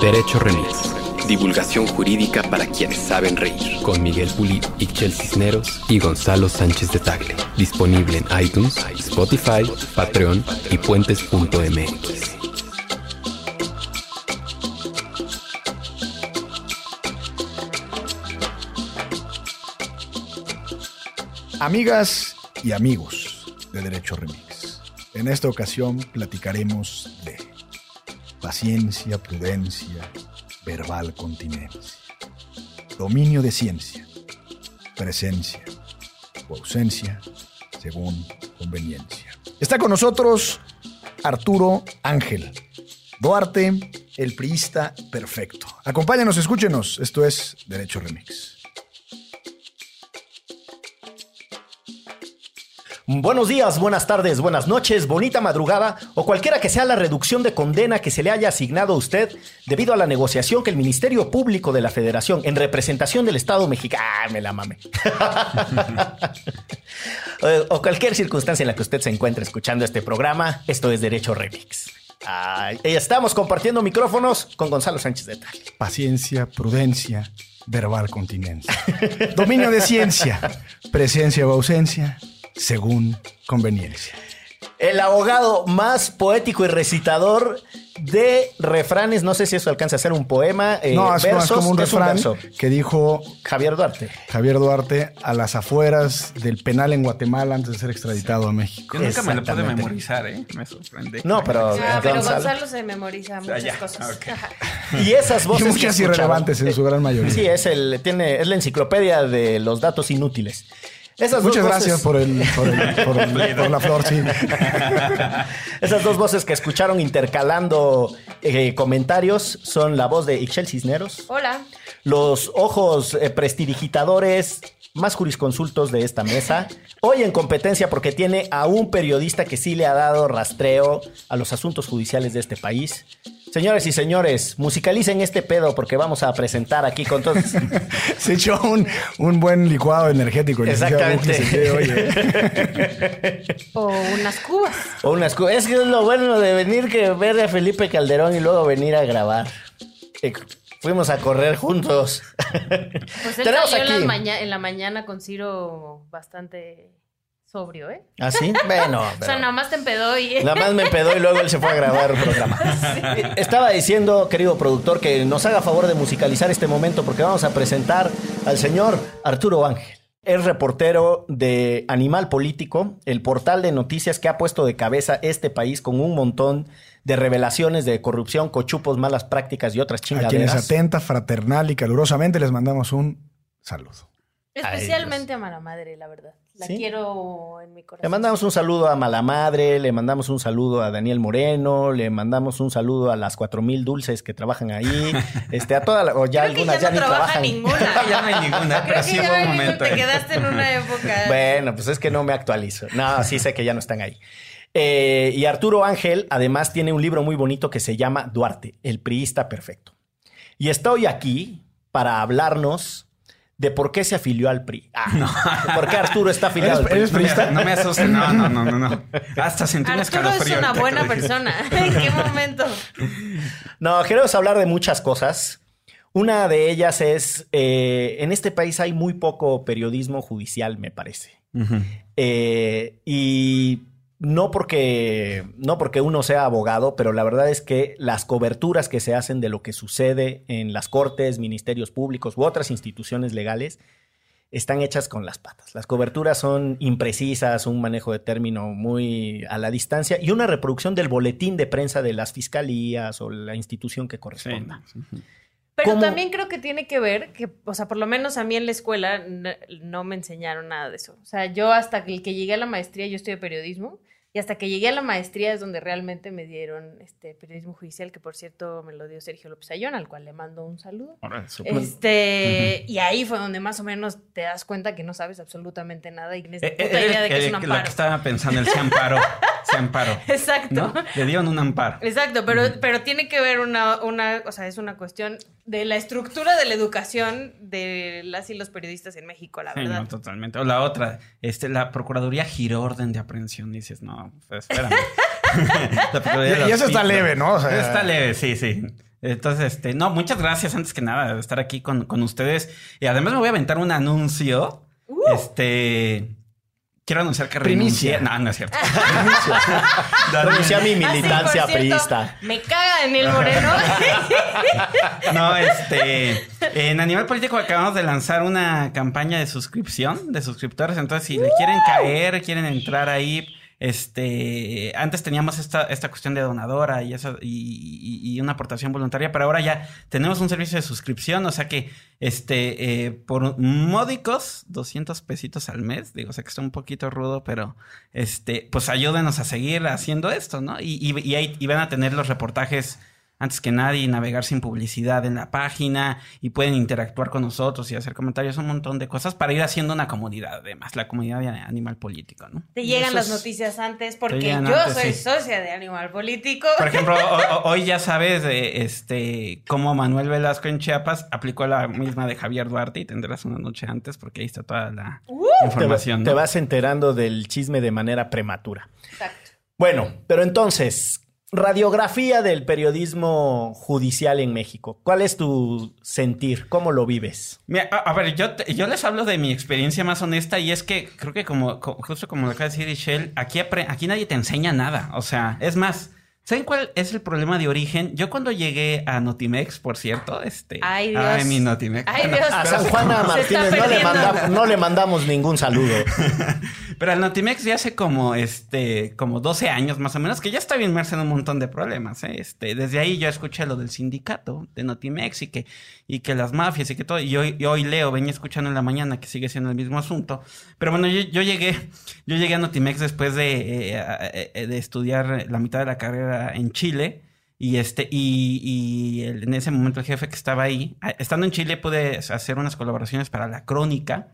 Derecho Remix. Divulgación jurídica para quienes saben reír. Con Miguel Pulido, Ixchel Cisneros y Gonzalo Sánchez de Tagle. Disponible en iTunes, Spotify, Patreon y puentes.mx. Amigas y amigos de Derecho Remix, en esta ocasión platicaremos paciencia, prudencia, verbal continencia, dominio de ciencia, presencia o ausencia según conveniencia. Está con nosotros Arturo Ángel Duarte, el priista perfecto. Acompáñanos, escúchenos. Esto es Derecho Remix. Buenos días, buenas tardes, buenas noches, bonita madrugada o cualquiera que sea la reducción de condena que se le haya asignado a usted debido a la negociación que el Ministerio Público de la Federación en representación del Estado mexicano... ¡Ah, me la mame! o, o cualquier circunstancia en la que usted se encuentre escuchando este programa, esto es Derecho Remix. Estamos compartiendo micrófonos con Gonzalo Sánchez de Tal. Paciencia, prudencia, verbal continencia. Dominio de ciencia, presencia o ausencia según conveniencia. El abogado más poético y recitador de refranes, no sé si eso alcanza a ser un poema, eh, no, es, no, es como un refrán verso. que dijo Javier Duarte. Javier Duarte a las afueras del penal en Guatemala antes de ser extraditado a México. Yo nunca me lo pude memorizar, ¿eh? Me sorprende. No, pero, Ah, pero Gonzalo- Gonzalo se memoriza muchas ya, cosas. Y esas Y voces muchas escucharon- irrelevantes en su gran mayoría. Sí, es el tiene es la enciclopedia de los datos inútiles. Esas Muchas dos gracias voces- por, el, por, el- por el- por la flor, sí. Esas dos voces que escucharon intercalando eh, comentarios son la voz de Ixchel Cisneros, Hola. los ojos eh, prestidigitadores más jurisconsultos de esta mesa. Hoy en competencia porque tiene a un periodista que sí le ha dado rastreo a los asuntos judiciales de este país. Señores y señores, musicalicen este pedo porque vamos a presentar aquí con todos. Se echó un, un buen licuado energético. Exactamente. ¿eh? O unas cubas. O unas cu- es que es lo bueno de venir que ver a Felipe Calderón y luego venir a grabar. Eh, fuimos a correr juntos. Pues él Tenemos salió en, aquí. las maña- en la mañana con Ciro bastante sobrio, ¿eh? ¿Ah, sí? Bueno, O sea, nada más te empedó y... Nada más me empedó y luego él se fue a grabar el programa. Estaba diciendo, querido productor, que nos haga favor de musicalizar este momento porque vamos a presentar al señor Arturo Ángel. Es reportero de Animal Político, el portal de noticias que ha puesto de cabeza este país con un montón de revelaciones de corrupción, cochupos, malas prácticas y otras A quienes chingaderas. atenta, fraternal y calurosamente les mandamos un saludo. Especialmente a mala madre, la verdad. La ¿Sí? quiero en mi corazón. Le mandamos un saludo a Malamadre, le mandamos un saludo a Daniel Moreno, le mandamos un saludo a las cuatro mil dulces que trabajan ahí, este, a todas, o ya Creo que algunas ya ya, no ni trabaja trabajan. ninguna. ya no hay ninguna, pero sí que hubo un momento. Te quedaste en una época... Bueno, pues es que no me actualizo. No, sí sé que ya no están ahí. Eh, y Arturo Ángel además tiene un libro muy bonito que se llama Duarte, el priista perfecto. Y estoy aquí para hablarnos de por qué se afilió al PRI. Ah, ¿Por qué Arturo está afiliado al PRI? ¿Eres No me, priista? no me asustes, no, no, no, no, no. Hasta sentí un Arturo es escalofrío. una buena persona. ¿En qué momento? No, queremos hablar de muchas cosas. Una de ellas es, eh, en este país hay muy poco periodismo judicial, me parece. Eh, y no porque, no porque uno sea abogado, pero la verdad es que las coberturas que se hacen de lo que sucede en las cortes, ministerios públicos u otras instituciones legales están hechas con las patas. Las coberturas son imprecisas, un manejo de término muy a la distancia y una reproducción del boletín de prensa de las fiscalías o la institución que corresponda. Pero ¿Cómo? también creo que tiene que ver que, o sea, por lo menos a mí en la escuela n- no, me enseñaron nada de eso. O sea, yo hasta que, que llegué a la maestría, yo estudié periodismo, y hasta que llegué a la maestría es donde realmente me dieron este periodismo judicial, que por cierto me lo dio Sergio López Ayón, al cual le mando un saludo. Ahora, Este, y ahí fue donde más o menos te das cuenta que no sabes absolutamente nada y tienes Eh, puta eh, idea de que eh, es un Lo que amparo. estaba pensando, el se amparó. Se amparó. Exacto. ¿No? Le dieron un amparo. Exacto, pero, pero tiene que ver una, una, o sea, es una cuestión de la estructura de la educación de las y los periodistas en México, la Sí, verdad. no, totalmente. O la otra, este, la Procuraduría giró orden de aprehensión. Dices, no, pues espérame. Y- eso está leve, ¿no? O sea- está leve, sí, sí. Entonces, este, no, muchas gracias antes que nada de estar aquí con, con ustedes. Y además me voy a aventar un anuncio. Este. Quiero anunciar que Primicia. renuncié. No, no es cierto. Renuncié a mi Ah, sí, militancia cierto, priista. Me caga en el moreno. No, este. En Animal Político acabamos de lanzar una campaña de suscripción de suscriptores. Entonces, si le quieren caer, quieren entrar ahí. Este, antes teníamos esta, esta cuestión de donadora y, esa, y, una aportación voluntaria, pero ahora ya tenemos un servicio de suscripción, o sea que, este, eh, por módicos, 200 pesitos al mes, digo, o sea que está un poquito rudo, pero, este, pues ayúdenos a seguir haciendo esto, ¿no? Y, y, y van a tener los reportajes antes que nadie, navegar sin publicidad en la página y pueden interactuar con nosotros y hacer comentarios, un montón de cosas para ir haciendo una comunidad, además, la comunidad de Animal Político, ¿no? Te llegan las noticias antes porque yo antes, soy sí. socia de Animal Político. Por ejemplo, ho- ho- hoy ya sabes de este cómo Manuel Velasco en Chiapas aplicó la misma de Javier Duarte y tendrás una noche antes porque ahí está toda la Te, va- información. te ¿no? vas enterando del chisme de manera prematura. Exacto. Bueno, pero entonces, radiografía del periodismo judicial en México. ¿Cuál es tu sentir? ¿Cómo lo vives? Mira, a, a ver, yo, te- yo les hablo de mi experiencia más honesta y es que creo que como, co- justo como lo acaba de decir Michelle, aquí, aquí nadie te enseña nada. O sea, es más, ¿saben cuál es el problema de origen? Yo cuando llegué a Notimex, por cierto, este... Ay, Dios. mi Notimex. Ay, Bueno, Dios. A San Juana Martínez no le, manda- no le mandamos ningún saludo. Pero al Notimex ya hace como este como 12 años más o menos que ya estaba inmerso en un montón de problemas, ¿eh? Este, desde ahí yo escuché lo del sindicato de Notimex y que y que las mafias y que todo y hoy, y hoy leo, venía escuchando en la mañana que sigue siendo el mismo asunto. Pero bueno, yo, llegué yo llegué a Notimex después de eh, eh, de estudiar la mitad de la carrera en Chile. Y este, y, y el- en ese momento el jefe que estaba ahí, estando en Chile, pude hacer unas colaboraciones para la crónica,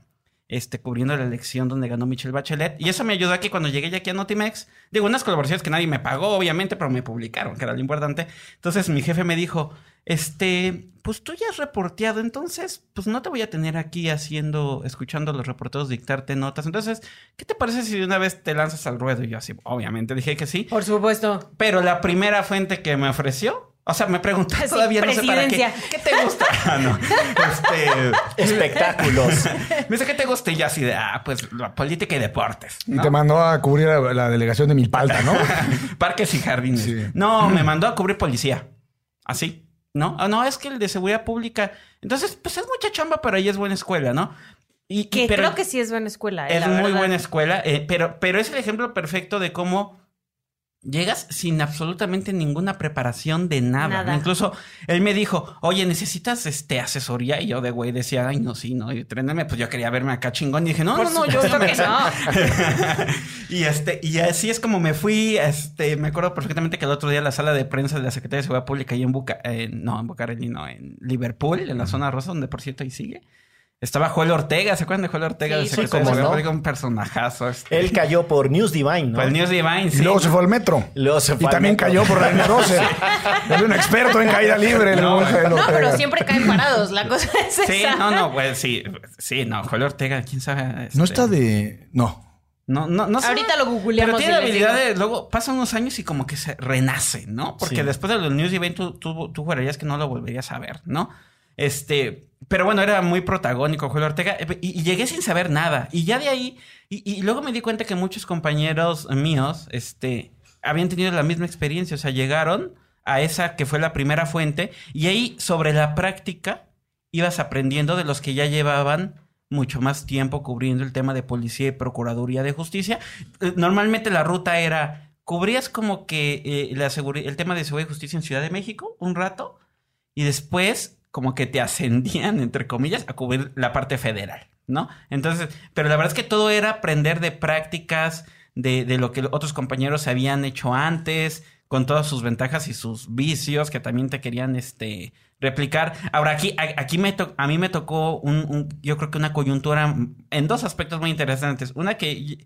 este, cubriendo la elección donde ganó Michelle Bachelet. Y eso me ayudó a que cuando llegué ya aquí a Notimex, digo, unas colaboraciones que nadie me pagó, obviamente, pero me publicaron, que era lo importante. Entonces mi jefe me dijo, este, pues tú ya has reporteado, entonces, pues no te voy a tener aquí haciendo, escuchando a los reporteros dictarte notas. Entonces, ¿qué te parece si de una vez te lanzas al ruedo? Y yo así, obviamente, dije que sí. Por supuesto. Pero la primera fuente que me ofreció, o sea, me preguntó Sí, todavía no sé para qué. ¿Qué te gusta? Ah, no. Este, Espectáculos. me dice, ¿qué te gusta? Y yo así de, ah, pues la política y deportes. Y te mandó a cubrir a la delegación de Milpalta, ¿no? Parques y jardines. Sí. No, me mandó a cubrir policía. Así. ¿No? Ah, no, es que el de seguridad pública. Entonces, pues es mucha chamba, pero ahí es buena escuela, ¿no? Y, y- Que pero creo que sí es buena escuela. eh, es la muy verdad. buena escuela, eh, pero, pero es el ejemplo perfecto de cómo llegas sin absolutamente ninguna preparación de nada. Nada. Incluso él me dijo, oye, ¿necesitas este asesoría? Y yo de güey decía, ay, no, sí, no, y tréneme, pues yo quería verme acá chingón. Y dije, no, Por no, no, yo yo- que no. y este, y así es como me fui, este, me acuerdo perfectamente que el otro día la sala de prensa de la Secretaría de Seguridad Pública ahí en Buca, eh, no, en Bucareli, no, en Liverpool, en la zona rosa, donde por cierto ahí sigue. Estaba Joel Ortega, ¿se acuerdan de Joel Ortega? Sí, del sí, Secretario de cómo Seguridad no. Un personajazo. este. Él cayó por News Divine, ¿no? El News Divine, Y sí. luego se fue al metro. Luego se Y fue al también metro. cayó por la línea 12. Era un experto en caída libre. No, No, pero siempre caen parados. La cosa es Sí, esa. no, no, pues sí, sí, no, Joel Ortega, quién sabe. No este, está de. No. No, no, no sé. Ahorita lo googleamos Pero tiene y la habilidad de, luego pasan unos años y como que se renace, ¿no? Porque Sí. después de los News Event tú, tú, tú jurarías que no lo volverías a ver, ¿no? Este, pero bueno, era muy protagónico Joel Ortega eh, y, llegué sin saber nada. Y ya de ahí, y, luego me di cuenta que muchos compañeros míos, este, habían tenido la misma experiencia, o sea, llegaron a esa que fue la primera fuente y ahí sobre la práctica ibas aprendiendo de los que ya llevaban mucho más tiempo cubriendo el tema de policía y procuraduría de justicia. Eh, Normalmente la ruta era, cubrías como que eh, el tema de seguridad y justicia en Ciudad de México un rato y después como que te ascendían, entre comillas, a cubrir la parte federal, ¿no? Entonces, pero la verdad es que todo era aprender de prácticas, de, de lo que otros compañeros habían hecho antes, con todas sus ventajas y sus vicios que también te querían este replicar. Ahora aquí aquí me to- a mí me tocó un- yo creo que una coyuntura en dos aspectos muy interesantes. Una que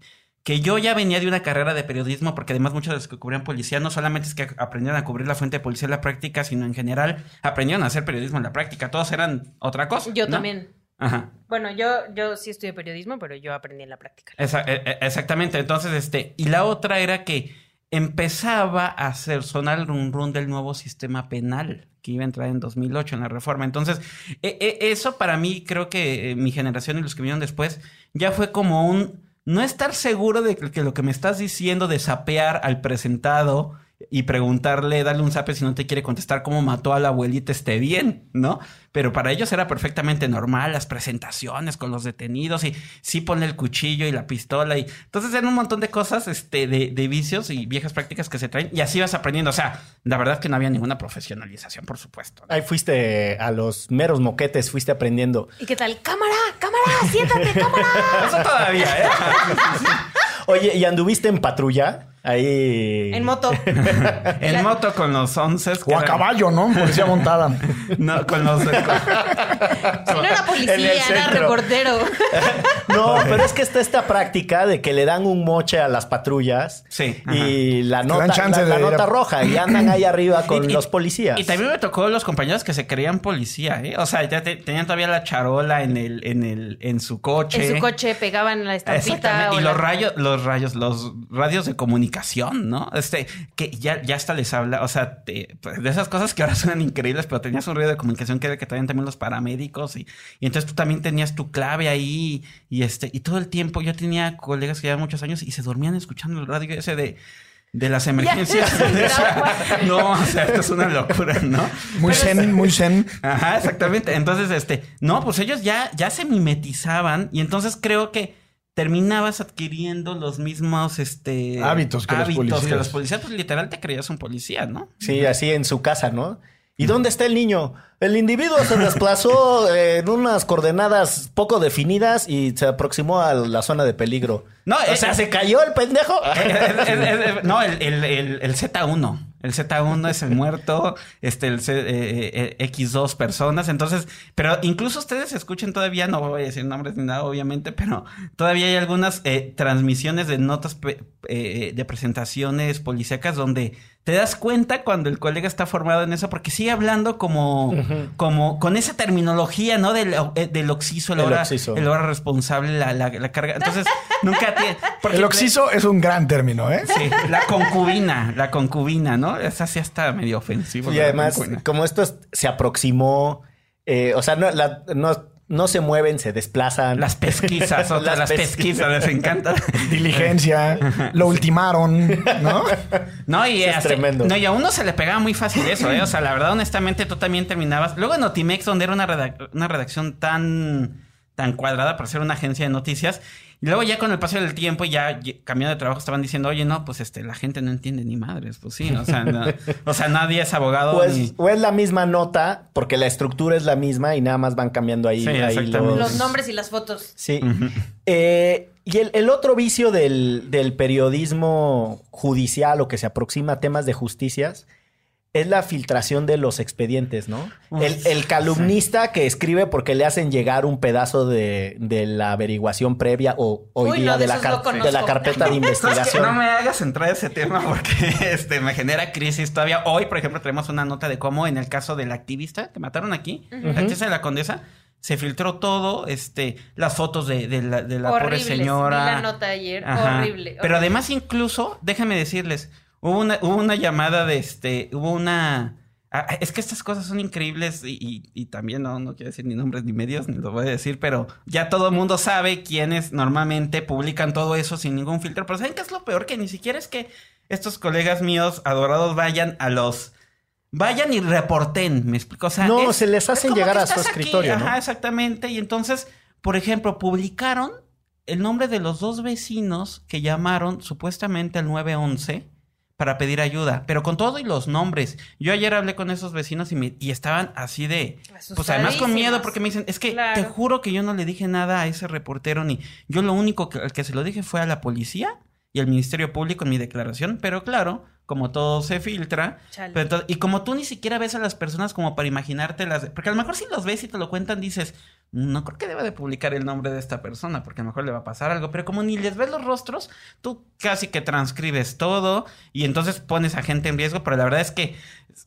que yo ya venía de una carrera de periodismo, porque además muchos de los que cubrían policía no solamente es que aprendieron a cubrir la fuente de policía en la práctica, sino en general aprendieron a hacer periodismo en la práctica. Todos eran otra cosa. Yo ¿no? también. Ajá. Bueno, yo, yo sí estudié periodismo, pero yo aprendí en la práctica. Esa- e- e- exactamente. Entonces, este, y la otra era que empezaba a hacer sonar el run run del nuevo sistema penal que iba a entrar en 2008 en la reforma. Entonces, e- eso para mí, creo que eh, mi generación y los que vinieron después, ya fue como un no estar seguro de que lo que me estás diciendo de sapear al presentado y preguntarle, darle un zape si no te quiere contestar cómo mató a la abuelita esté bien, ¿no? Pero para ellos era perfectamente normal las presentaciones con los detenidos y sí ponle el cuchillo y la pistola y entonces eran un montón de cosas, este, de, de vicios y viejas prácticas que se traen y así vas aprendiendo. O sea, la verdad es que no había ninguna profesionalización, por supuesto. Ahí fuiste a los meros moquetes, fuiste aprendiendo. ¿Y qué tal? ¡Cámara! ¡Cámara! ¡Siéntate! ¡Cámara! Eso todavía, ¿eh? Oye, ¿y anduviste en patrulla? Ahí. En moto. En moto con los once. O a caballo, ¿no? Policía montada. No, con los... Si no era policía, era reportero. No, pero es que está esta práctica de que le dan un moche a las patrullas Sí, y la nota, la, a- nota roja y andan ahí arriba con Y- y- los policías. Y también me tocó los compañeros que se creían policía, ¿eh? O sea, ya te- tenían todavía la charola en el, en el, en su coche. En su coche pegaban la estampita. Exactamente. Y la- los rayos, los rayos, los radios de comunicación, ¿no? Este, que ya, ya hasta les habla, o sea, te- pues, de esas cosas que ahora suenan increíbles, pero tenías un radio de comunicación que era que traían también los paramédicos y, y entonces tú también tenías tu clave ahí y este, y todo el tiempo yo tenía colegas que llevaban muchos años y se dormían escuchando el radio ese de de las emergencias. no, o sea, esto es una locura, ¿no? Muy zen, muy zen. Ajá, exactamente. Entonces, este, no, pues ellos ya, ya se mimetizaban y entonces creo que terminabas adquiriendo los mismos, este... Hábitos que los que policías. los policías, pues literal te creías un policía, ¿no? Sí, así en su casa, ¿no? ¿Y dónde está el niño? El individuo se desplazó eh, en unas coordenadas poco definidas y se aproximó a la zona de peligro. No, o eh, sea, eh, ¿se cayó el pendejo? Es- no, el, el, el, el Z1. El Z1 es el muerto, este, el C- eh, eh, X2 personas. Entonces, pero incluso ustedes escuchen todavía, no voy a decir nombres ni nada, obviamente, pero todavía hay algunas eh, transmisiones de notas pe- eh, de presentaciones policíacas donde te das cuenta cuando el colega está formado en eso, porque sigue hablando como, como con esa terminología, ¿no? Del, eh, del oxiso, el El hora, oxiso. el hora responsable, la, la, la carga. Entonces, nunca tiene. porque- El oxiso es un gran término, ¿eh? Sí, la concubina, la concubina, ¿no? Esa sí está medio ofensivo. Y además, concubina. como esto es- se aproximó, eh, o sea, no, la- no, no se mueven, se desplazan. Las pesquisas, otra, las, pesquisas, les encanta. Diligencia, lo ultimaron, ¿no? No, y, es hasta- tremendo. no, y a uno se le pegaba muy fácil eso, ¿eh? O sea, la verdad, honestamente, tú también terminabas. Luego en Notimex, donde era una, redac- una redacción tan, tan cuadrada para ser una agencia de noticias. Y luego ya con el paso del tiempo, ya y- cambiando de trabajo, estaban diciendo, oye, no, pues este, la gente no entiende ni madres. Pues sí, o sea, no- o sea nadie es abogado. Pues, ni... o es la misma nota, porque la estructura es la misma y nada más van cambiando ahí, Sí, ahí. Los nombres y las fotos. Sí. Eh, y el, el otro vicio del, del periodismo judicial o que se aproxima a temas de justicias es la filtración de los expedientes, ¿no? El, el calumnista que escribe porque le hacen llegar un pedazo de, de la averiguación previa o hoy Uy, día no, de de, la de la carpeta de investigación. No me hagas entrar a ese tema porque este, me genera crisis todavía. Hoy, por ejemplo, tenemos una nota de cómo en el caso del activista que mataron aquí, la activista de la condesa, se filtró todo, este, las fotos de, de la, de la pobre señora. Vi la nota ayer. Horrible. Pero además, incluso, déjenme decirles, hubo una, hubo una llamada de este, hubo una. ah, es que estas cosas son increíbles y, y- y también no, no quiero decir ni nombres ni medios, ni lo voy a decir, pero ya todo el mundo sabe quiénes normalmente publican todo eso sin ningún filtro. Pero ¿saben qué es lo peor? Que ni siquiera es que estos colegas míos adorados vayan a los... Vayan y reporten, me explico. O sea, No, es- se les es hacen llegar a su aquí, escritorio, ¿no? Ajá, exactamente. Y entonces, por ejemplo, publicaron el nombre de los dos vecinos que llamaron supuestamente al 911 para pedir ayuda, pero con todo y los nombres. Yo ayer hablé con esos vecinos y, me, y estaban así de... Pues además con miedo porque me dicen, es que Claro. te juro que yo no le dije nada a ese reportero ni... Yo lo único que, al que se lo dije fue a la policía y al Ministerio Público en mi declaración, pero claro, como todo se filtra, pero entonces- y como tú ni siquiera ves a las personas como para imaginarte las... Porque a lo mejor si los ves y te lo cuentan, dices, no creo que deba de publicar el nombre de esta persona, porque a lo mejor le va a pasar algo, pero como ni les ves los rostros, tú casi que transcribes todo y entonces pones a gente en riesgo, pero la verdad es que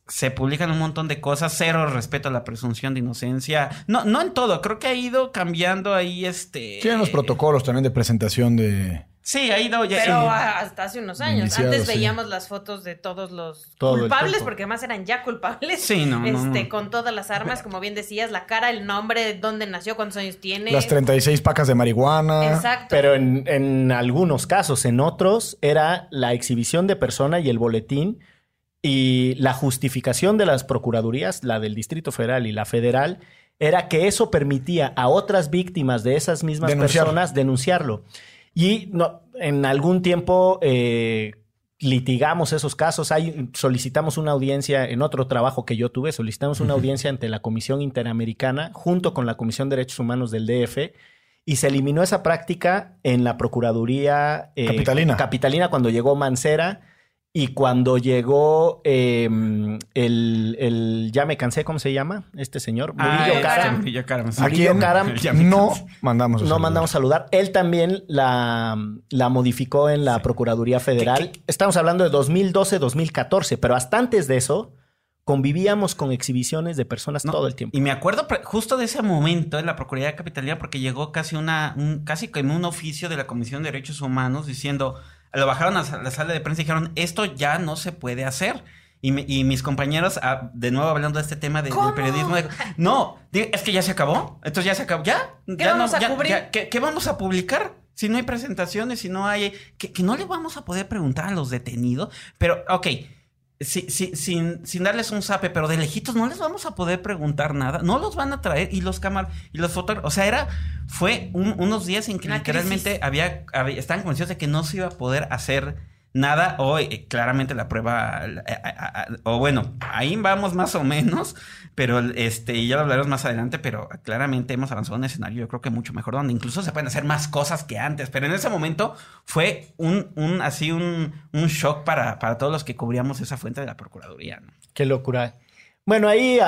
se publican un montón de cosas, cero respeto a la presunción de inocencia, no, no en todo, creo que ha ido cambiando ahí este... Tienen los protocolos también de presentación de, Sí, ha ido ya. Pero eh, hasta hace unos años. Iniciado, Antes sí. veíamos las fotos de todos los Todo culpables, porque además eran ya culpables. Sí, no, no, Este, no. con todas las armas, como bien decías, la cara, el nombre, dónde nació, cuántos años tiene. Las 36 pacas de marihuana. Exacto. Pero en, en algunos casos, en otros, era la exhibición de persona y el boletín y la justificación de las procuradurías, la del Distrito Federal y la federal, era que eso permitía a otras víctimas de esas mismas Denunciar. personas denunciarlo. Y no, en algún tiempo eh, litigamos esos casos. Hay, solicitamos una audiencia en otro trabajo que yo tuve, solicitamos una audiencia ante la Comisión Interamericana junto con la Comisión de Derechos Humanos del DF y se eliminó esa práctica en la Procuraduría eh, Capitalina. Capitalina cuando llegó Mancera y cuando llegó eh, el, el- ya me cansé, ¿cómo se llama? Este señor, ah, Murillo Karam. Murillo Karam. ¿A Murillo quién Karam. No mandamos a No saludar? mandamos saludar. Él también la, la modificó en la Procuraduría Federal. Estamos hablando de 2012-2014, pero hasta antes de eso convivíamos con exhibiciones de personas No, todo el tiempo. Y me acuerdo justo de ese momento en la Procuraduría Capitalina porque llegó casi una, un, casi como un oficio de la Comisión de Derechos Humanos diciendo, lo bajaron a la sala de prensa y dijeron, esto ya no se puede hacer. Y, me- y mis compañeros, ah, de nuevo hablando de este tema de- del periodismo, de- no, es que ya se acabó, entonces ya se acabó, ya, ¿Qué ya vamos no, a ya- cubrir? ya- ¿qué, qué vamos a publicar? Si no hay presentaciones, si no hay, que, que no le vamos a poder preguntar a los detenidos, pero, ok, si- si- sin, sin darles un zape, pero de lejitos no les vamos a poder preguntar nada, no los van a traer y los cámaras y los fotógrafos, o sea, era, fue un- unos días en que Una literalmente había- estaban convencidos de que no se iba a poder hacer nada o eh, claramente la prueba, eh, eh, eh, o bueno, ahí vamos más o menos, pero este, y ya lo hablaremos más adelante, pero claramente hemos avanzado en un escenario yo creo que mucho mejor, donde incluso se pueden hacer más cosas que antes, pero en ese momento fue un, un así un, un shock para, para todos los que cubríamos esa fuente de la Procuraduría, ¿no? Qué locura. Bueno, ahí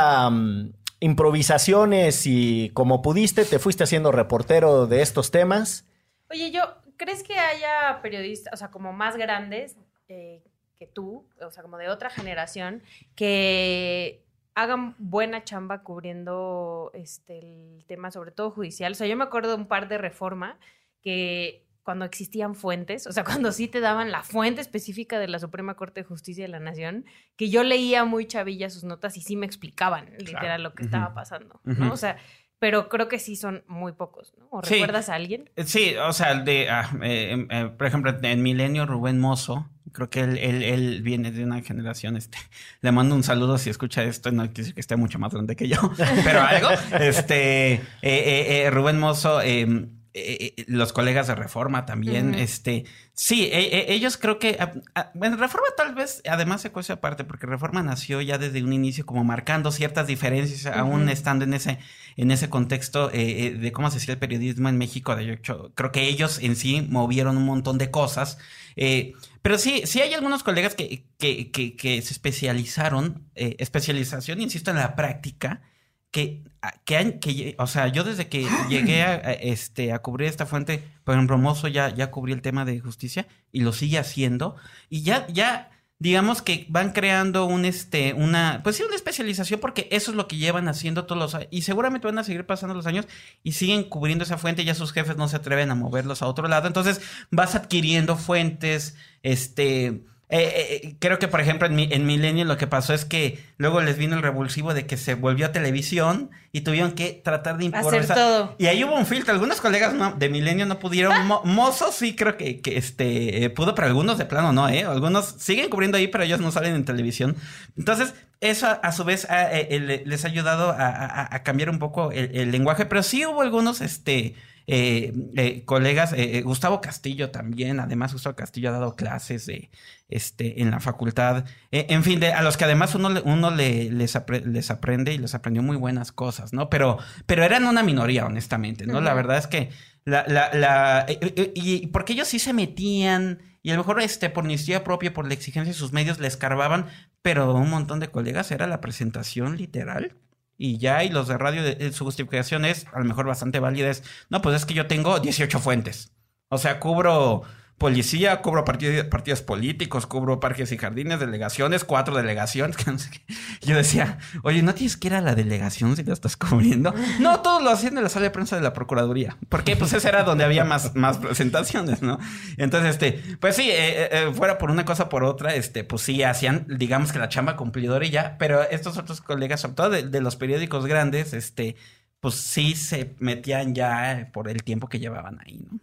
improvisaciones y como pudiste, te fuiste haciendo reportero de estos temas. Oye, yo, ¿crees que haya periodistas, o sea, como más grandes eh, que tú, o sea, como de otra generación, que hagan buena chamba cubriendo este el tema, sobre todo judicial? O sea, yo me acuerdo de un par de reforma que cuando existían fuentes, o sea, cuando sí te daban la fuente específica de la Suprema Corte de Justicia de la Nación, que yo leía muy chavilla sus notas y sí me explicaban literal lo que Ujú. estaba pasando, ¿no? Ujú. O sea, pero creo que sí son muy pocos, ¿no? ¿O Sí. recuerdas a alguien? Sí, o sea, el de, ah, eh, eh, por ejemplo, en Milenio, Rubén Mozo, creo que él, él, él viene de una generación, este, le mando un saludo si escucha esto, no quiere decir que esté mucho más grande que yo, pero algo, este, eh, eh, eh, Rubén Mozo, eh, eh, eh, los colegas de Reforma también, este, sí, eh, eh, ellos creo que, ah, ah, bueno, Reforma tal vez, además se cuece aparte, porque Reforma nació ya desde un inicio como marcando ciertas diferencias, aún Ujú. estando en ese, en ese contexto eh, eh, de cómo se hacía el periodismo en México. De hecho, creo que ellos en sí movieron un montón de cosas. Eh, pero sí, sí hay algunos colegas que, que, que, que se especializaron, eh, especialización, insisto, en la práctica, que, a- que, han- que, o sea, yo desde que llegué a, a, este, a cubrir esta fuente, por ejemplo, Mozo ya, ya cubrí el tema de justicia y lo sigue haciendo. Y ya, ya, digamos que van creando un, este, una, pues sí, una especialización porque eso es lo que llevan haciendo todos los años. Y seguramente van a seguir pasando los años y siguen cubriendo esa fuente. Ya sus jefes no se atreven a moverlos a otro lado. Entonces vas adquiriendo fuentes, este... eh, eh, creo que, por ejemplo, en, mi, en Milenio lo que pasó es que luego les vino el revulsivo de que se volvió a televisión y tuvieron que tratar de Hacer improvisar. todo. Y ahí hubo un filtro. Algunos colegas no- de Milenio no pudieron. Mo- Mozo sí creo que, que, este, eh, pudo, pero algunos de plano no, ¿eh? Algunos siguen cubriendo ahí, pero ellos no salen en televisión. Entonces, eso a, a su vez a- eh, eh, le- les ha ayudado a cambiar un poco el, el lenguaje. Pero sí hubo algunos, este... eh, eh, colegas, eh, eh, Gustavo Castillo también, además Gustavo Castillo ha dado clases de, este, en la facultad, Eh, en fin, de, a los que además uno, uno le- les, apre- les aprende y les aprendió muy buenas cosas, ¿no? Pero, pero eran una minoría, honestamente, ¿no? La verdad es que la, la, la, y porque ellos sí se metían y a lo mejor este, por iniciativa propia, por la exigencia de sus medios, le escarbaban, pero un montón de colegas era la presentación literal. Y ya, y los de radio, de- eh, su justificación es a lo mejor bastante válida. Es, no, pues es que yo tengo 18 fuentes. O sea, cubro policía, partid- partidos políticos, cubro parques y jardines, delegaciones, cuatro delegaciones. Yo decía, oye, ¿no tienes que ir a la delegación si la estás cubriendo? No, todos lo hacían en la sala de prensa de la Procuraduría. Porque pues ese era donde había más, más presentaciones, ¿no? Entonces, este, pues sí, eh, eh, fuera por una cosa por otra, este, pues sí, hacían, digamos que la chamba cumplidora y ya, pero estos otros colegas, sobre todo de, de los periódicos grandes, este, pues sí se metían ya por el tiempo que llevaban ahí, ¿no?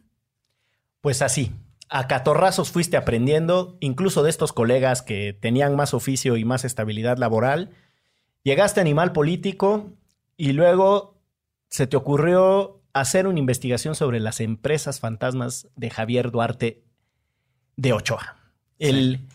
Pues así, a catorrazos fuiste aprendiendo, incluso de estos colegas que tenían más oficio y más estabilidad laboral. Llegaste a Animal Político y luego se te ocurrió hacer una investigación sobre las empresas fantasmas de Javier Duarte de Ochoa. El,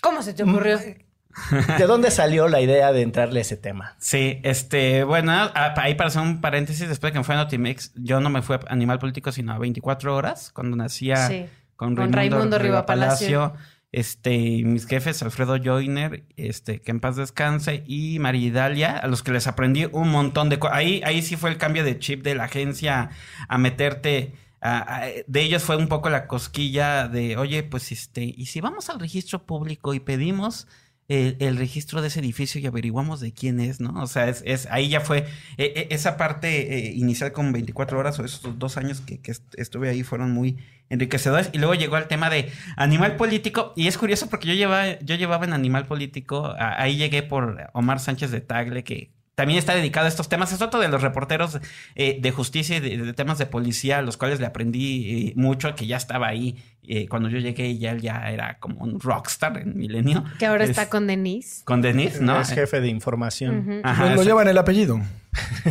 ¿Cómo se te ocurrió? ¿De dónde salió la idea de entrarle a ese tema? Sí, este, bueno, ahí para hacer un paréntesis, después de que me fue a Notimex, yo no me fui a Animal Político sino a 24 horas, cuando nacía Sí. Con, Con Raimundo, Riva Palacio. Palacio. Este, mis jefes, Alfredo Joyner, este, que en paz descanse, y María Idalia, a los que les aprendí un montón de cosas. Ahí, ahí sí fue el cambio de chip de la agencia a meterte. a- a- de ellos fue un poco la cosquilla de, oye, pues este, y si vamos al registro público y pedimos el, el registro de ese edificio y averiguamos de quién es, ¿no? O sea, es, es ahí ya fue eh, eh, esa parte eh, inicial con 24 horas o esos dos años que, que est- estuve ahí fueron muy enriquecedores. Y luego llegó el tema de animal político. Y es curioso porque yo llevaba yo llevaba en animal político ahí llegué por Omar Sánchez de Tagle que también está dedicado a estos temas. Es otro de los reporteros eh, de justicia y de, de temas de policía, a los cuales le aprendí eh, mucho, que ya estaba ahí eh, cuando yo llegué y ya él ya era como un rockstar en Milenio. Que ahora Es- está con Denise. Con Denise, ¿no? Es jefe de información. Ujú. Ajá, Lo- llevan el apellido.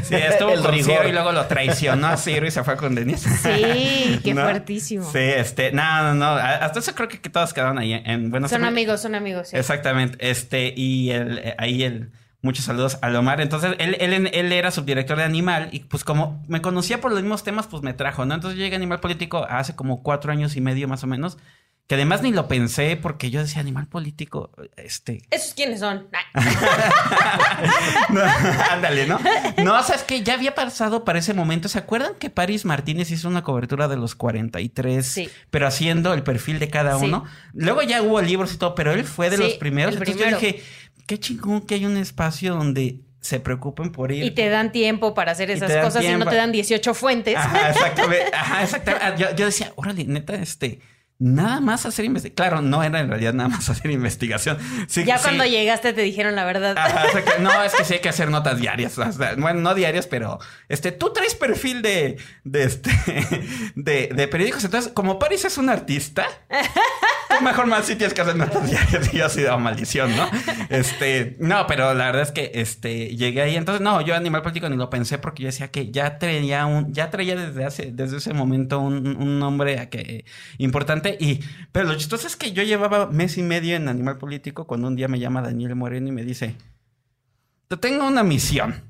Sí, estuvo El con rigor. Ciro y luego lo traicionó a Ciro y se fue con Denise. Sí, qué ¿No? fuertísimo. Sí, este, no, no, no. Hasta eso creo que, que todos quedaron ahí en buenos Son amigos, son amigos. sí. Exactamente. Este, y el, eh, ahí el. Muchos saludos a Omar. Entonces, él, él, él era subdirector de Animal y pues como me conocía por los mismos temas, pues me trajo, ¿no? Entonces yo llegué a Animal Político hace como cuatro años y medio más o menos, que además ni lo pensé porque yo decía Animal Político, este, ¿Esos quiénes son? No, ándale, ¿no? No, o sea, es que ya había pasado para ese momento. ¿Se acuerdan que Paris Martínez hizo una cobertura de los 43? Sí. Pero haciendo el perfil de cada Sí. uno. Luego ya hubo libros y todo, pero él fue de Sí, los primeros. Entonces primero. yo dije, qué chingón que hay un espacio donde se preocupen por ir. Y te dan tiempo para hacer esas cosas y no te dan 18 fuentes. Ajá, exactamente. Ajá, exactamente. Yo, yo decía, órale, neta, este. Nada más hacer investigación. Claro, no era en realidad nada más hacer investigación. Sí, ya sí. cuando llegaste te dijeron la verdad. Ajá. No, es que sí hay que hacer notas diarias. o sea, bueno, no diarias, pero este, tú traes perfil de, de este, de, de periódicos. Entonces, como Paris es un artista, tú mejor más sí tienes que hacer notas diarias. Y yo así de maldición, ¿no? Este, no, pero la verdad es que este, llegué ahí. Entonces, no, yo animal político ni lo pensé porque yo decía que ya traía un, ya traía desde hace, desde ese momento un, un nombre a que, importante. Y, pero lo chistoso es que yo llevaba mes y medio en animal político cuando un día me llama Daniel Moreno y me dice, te tengo una misión.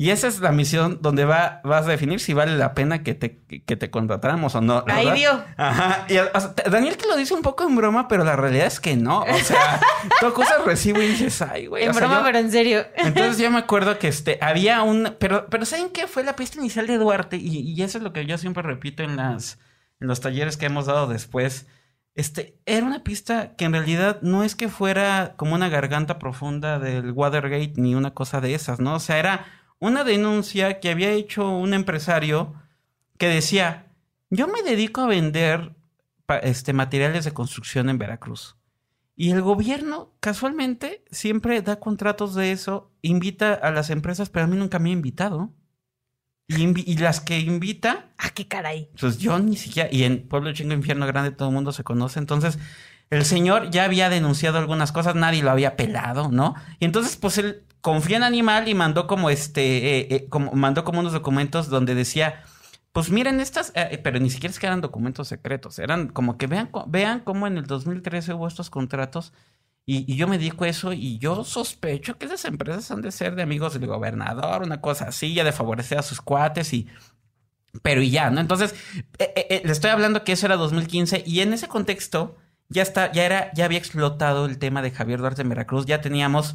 Y esa es la misión donde va, vas a definir si vale la pena que te, que te contratáramos o no. Ahí dio. Ajá. Y, o sea, Daniel te lo dice un poco en broma, pero la realidad es que no. O sea, tú cosas recibo y dices, ay, güey. en o sea, broma, yo- pero en serio. entonces yo me acuerdo que este había un pero pero saben qué fue la pista inicial de Duarte y, y eso es lo que yo siempre repito en las en los talleres que hemos dado después. Este era una pista que en realidad no es que fuera como una garganta profunda del Watergate ni una cosa de esas, ¿no? O sea, era una denuncia que había hecho un empresario que decía, "Yo me dedico a vender este materiales de construcción en Veracruz." Y el gobierno, casualmente, siempre da contratos de eso, invita a las empresas, pero a mí nunca me ha invitado. Y, las que invita, Ah, qué caray. pues yo ni siquiera, y en Pueblo Chingo Infierno Grande todo el mundo se conoce, entonces el señor ya había denunciado algunas cosas, nadie lo había pelado, ¿no? Y entonces pues él confía en Animal y mandó como este, eh, eh, como, mandó como unos documentos donde decía, pues miren estas, eh, pero ni siquiera es que eran documentos secretos, eran como que vean, vean cómo en el 2013 hubo estos contratos y, y yo me dedico a eso y yo sospecho que esas empresas han de ser de amigos del gobernador, una cosa así, ya de favorecer a sus cuates y... Pero y ya, ¿no? Entonces, eh, eh, eh, le estoy hablando que eso era 2015 y en ese contexto ya está, ya era, ya había explotado el tema de Javier Duarte en Veracruz, ya teníamos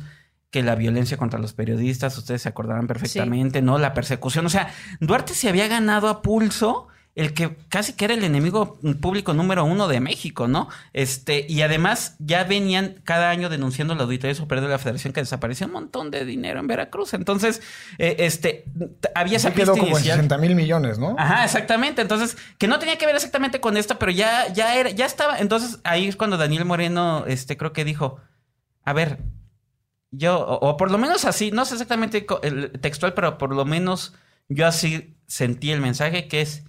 que la violencia contra los periodistas, ustedes se acordarán perfectamente, ¿no? La persecución, o sea, Duarte se había ganado a pulso el que casi que era el enemigo público número uno de México, ¿no? Este, y además ya venían cada año denunciando la Auditoría Superior de la Federación que desapareció un montón de dinero en Veracruz. Entonces, eh, este, había esa Se quedó como en inicial. 60 mil millones, ¿no? Ajá, exactamente. Entonces, que no tenía que ver exactamente con esto, pero ya, ya era, ya estaba. Entonces, ahí es cuando Daniel Moreno, este, creo que dijo, a ver, yo, o, o por lo menos así, no sé exactamente el textual, pero por lo menos yo así sentí el mensaje que es,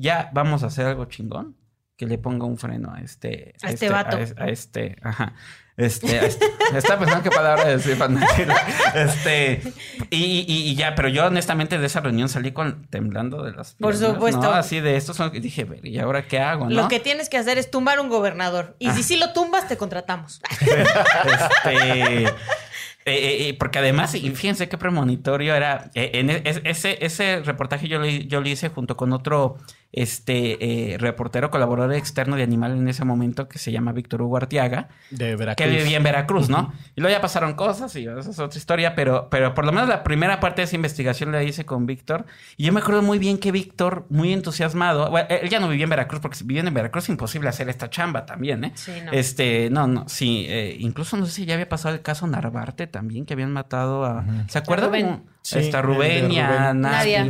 ya vamos a hacer algo chingón, que le ponga un freno a este... A este vato. A, a este, ajá. Este, a este- estaba pensando qué palabra decir no. Este, y, y- y ya, pero yo honestamente de esa reunión salí con temblando de las Por piernas, supuesto. ¿no? Así de estos son, dije, "Ver, ¿y ahora qué hago, no? Lo que tienes que hacer es tumbar un gobernador. Y si sí lo tumbas, te contratamos. Este, eh, eh, eh, porque además, y fíjense qué premonitorio era. eh, en e- es- ese, ese reportaje yo lo, yo lo hice junto con otro este, eh, reportero, colaborador externo de Animal en ese momento, que se llama Víctor Hugo Artiaga, De que Veracruz. vivía en Veracruz, ¿no? Y luego ya pasaron cosas y esa es otra historia, pero, pero por lo menos la primera parte de esa investigación la hice con Víctor. Y yo me acuerdo muy bien que Víctor, muy entusiasmado, bueno, él ya no vivía en Veracruz, porque si vivían en Veracruz es imposible hacer esta chamba también, ¿eh? Sí, no. Este, no, no, sí, eh, incluso no sé si ya había pasado el caso Narvarte también, que habían matado a. ¿Se acuerdan? Sí, Está Rubén y a. Nadia. A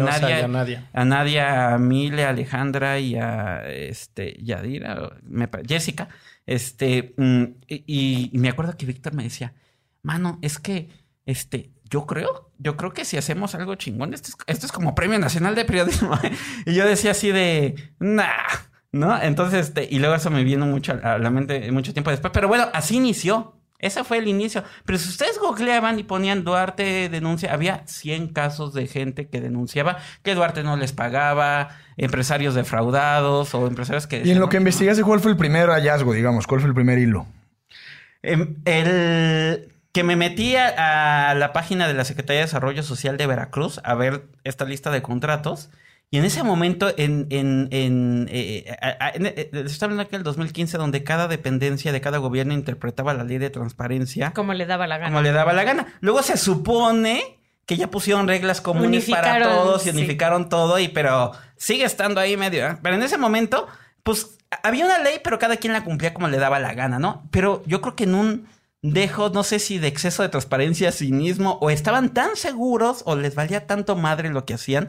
Nadia. a Nadia, a Mile, a Alejandra y a este, Yadira, me Jessica. Este, mm, y, y me acuerdo que Víctor me decía, mano, es que, este, yo creo, yo creo que si hacemos algo chingón, esto es, esto es como Premio Nacional de Periodismo. y yo decía así de, nah. ¿No? Entonces, este, y luego eso me vino mucho a la mente mucho tiempo después. Pero bueno, así inició. Ese fue el inicio. Pero si ustedes googleaban y ponían Duarte denuncia, había 100 casos de gente que denunciaba que Duarte no les pagaba, empresarios defraudados o empresarios que... Y en lo que ¿no? investigaste, ¿cuál fue el primer hallazgo, digamos? ¿Cuál fue el primer hilo? Em, El que me metí a, a la página de la Secretaría de Desarrollo Social de Veracruz a ver esta lista de contratos. Y en ese momento, en, en, en, eh, eh, en- eh, eh, estoy hablando aquí del 2015, donde cada dependencia de cada gobierno interpretaba la ley de transparencia Como le daba la gana. como le daba la gana. Luego se supone que ya pusieron reglas comunes para todos y sí. unificaron todo, y pero sigue estando ahí medio. ¿eh? Pero en ese momento, pues había una ley, pero cada quien la cumplía como le daba la gana, ¿no? Pero yo creo que en un dejo, no sé si de exceso de transparencia, cinismo, o estaban tan seguros o les valía tanto madre lo que hacían.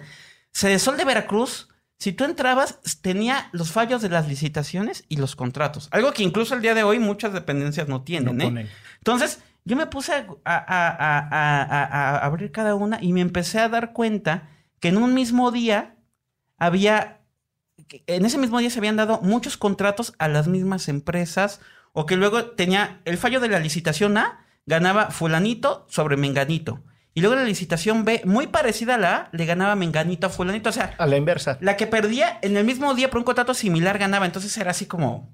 Cedesol de Veracruz, si tú entrabas, tenía los fallos de las licitaciones y los contratos. Algo que incluso el día de hoy muchas dependencias no tienen, No ¿eh? Entonces, yo me puse a, a- a- a- a- a abrir cada una y me empecé a dar cuenta que en un mismo día había, en ese mismo día se habían dado muchos contratos a las mismas empresas o que luego tenía el fallo de la licitación A, ganaba fulanito sobre menganito. Y luego la licitación B, muy parecida a la A, le ganaba menganito a fulanito. O sea, A la inversa. la que perdía en el mismo día por un contrato similar ganaba. Entonces era así como...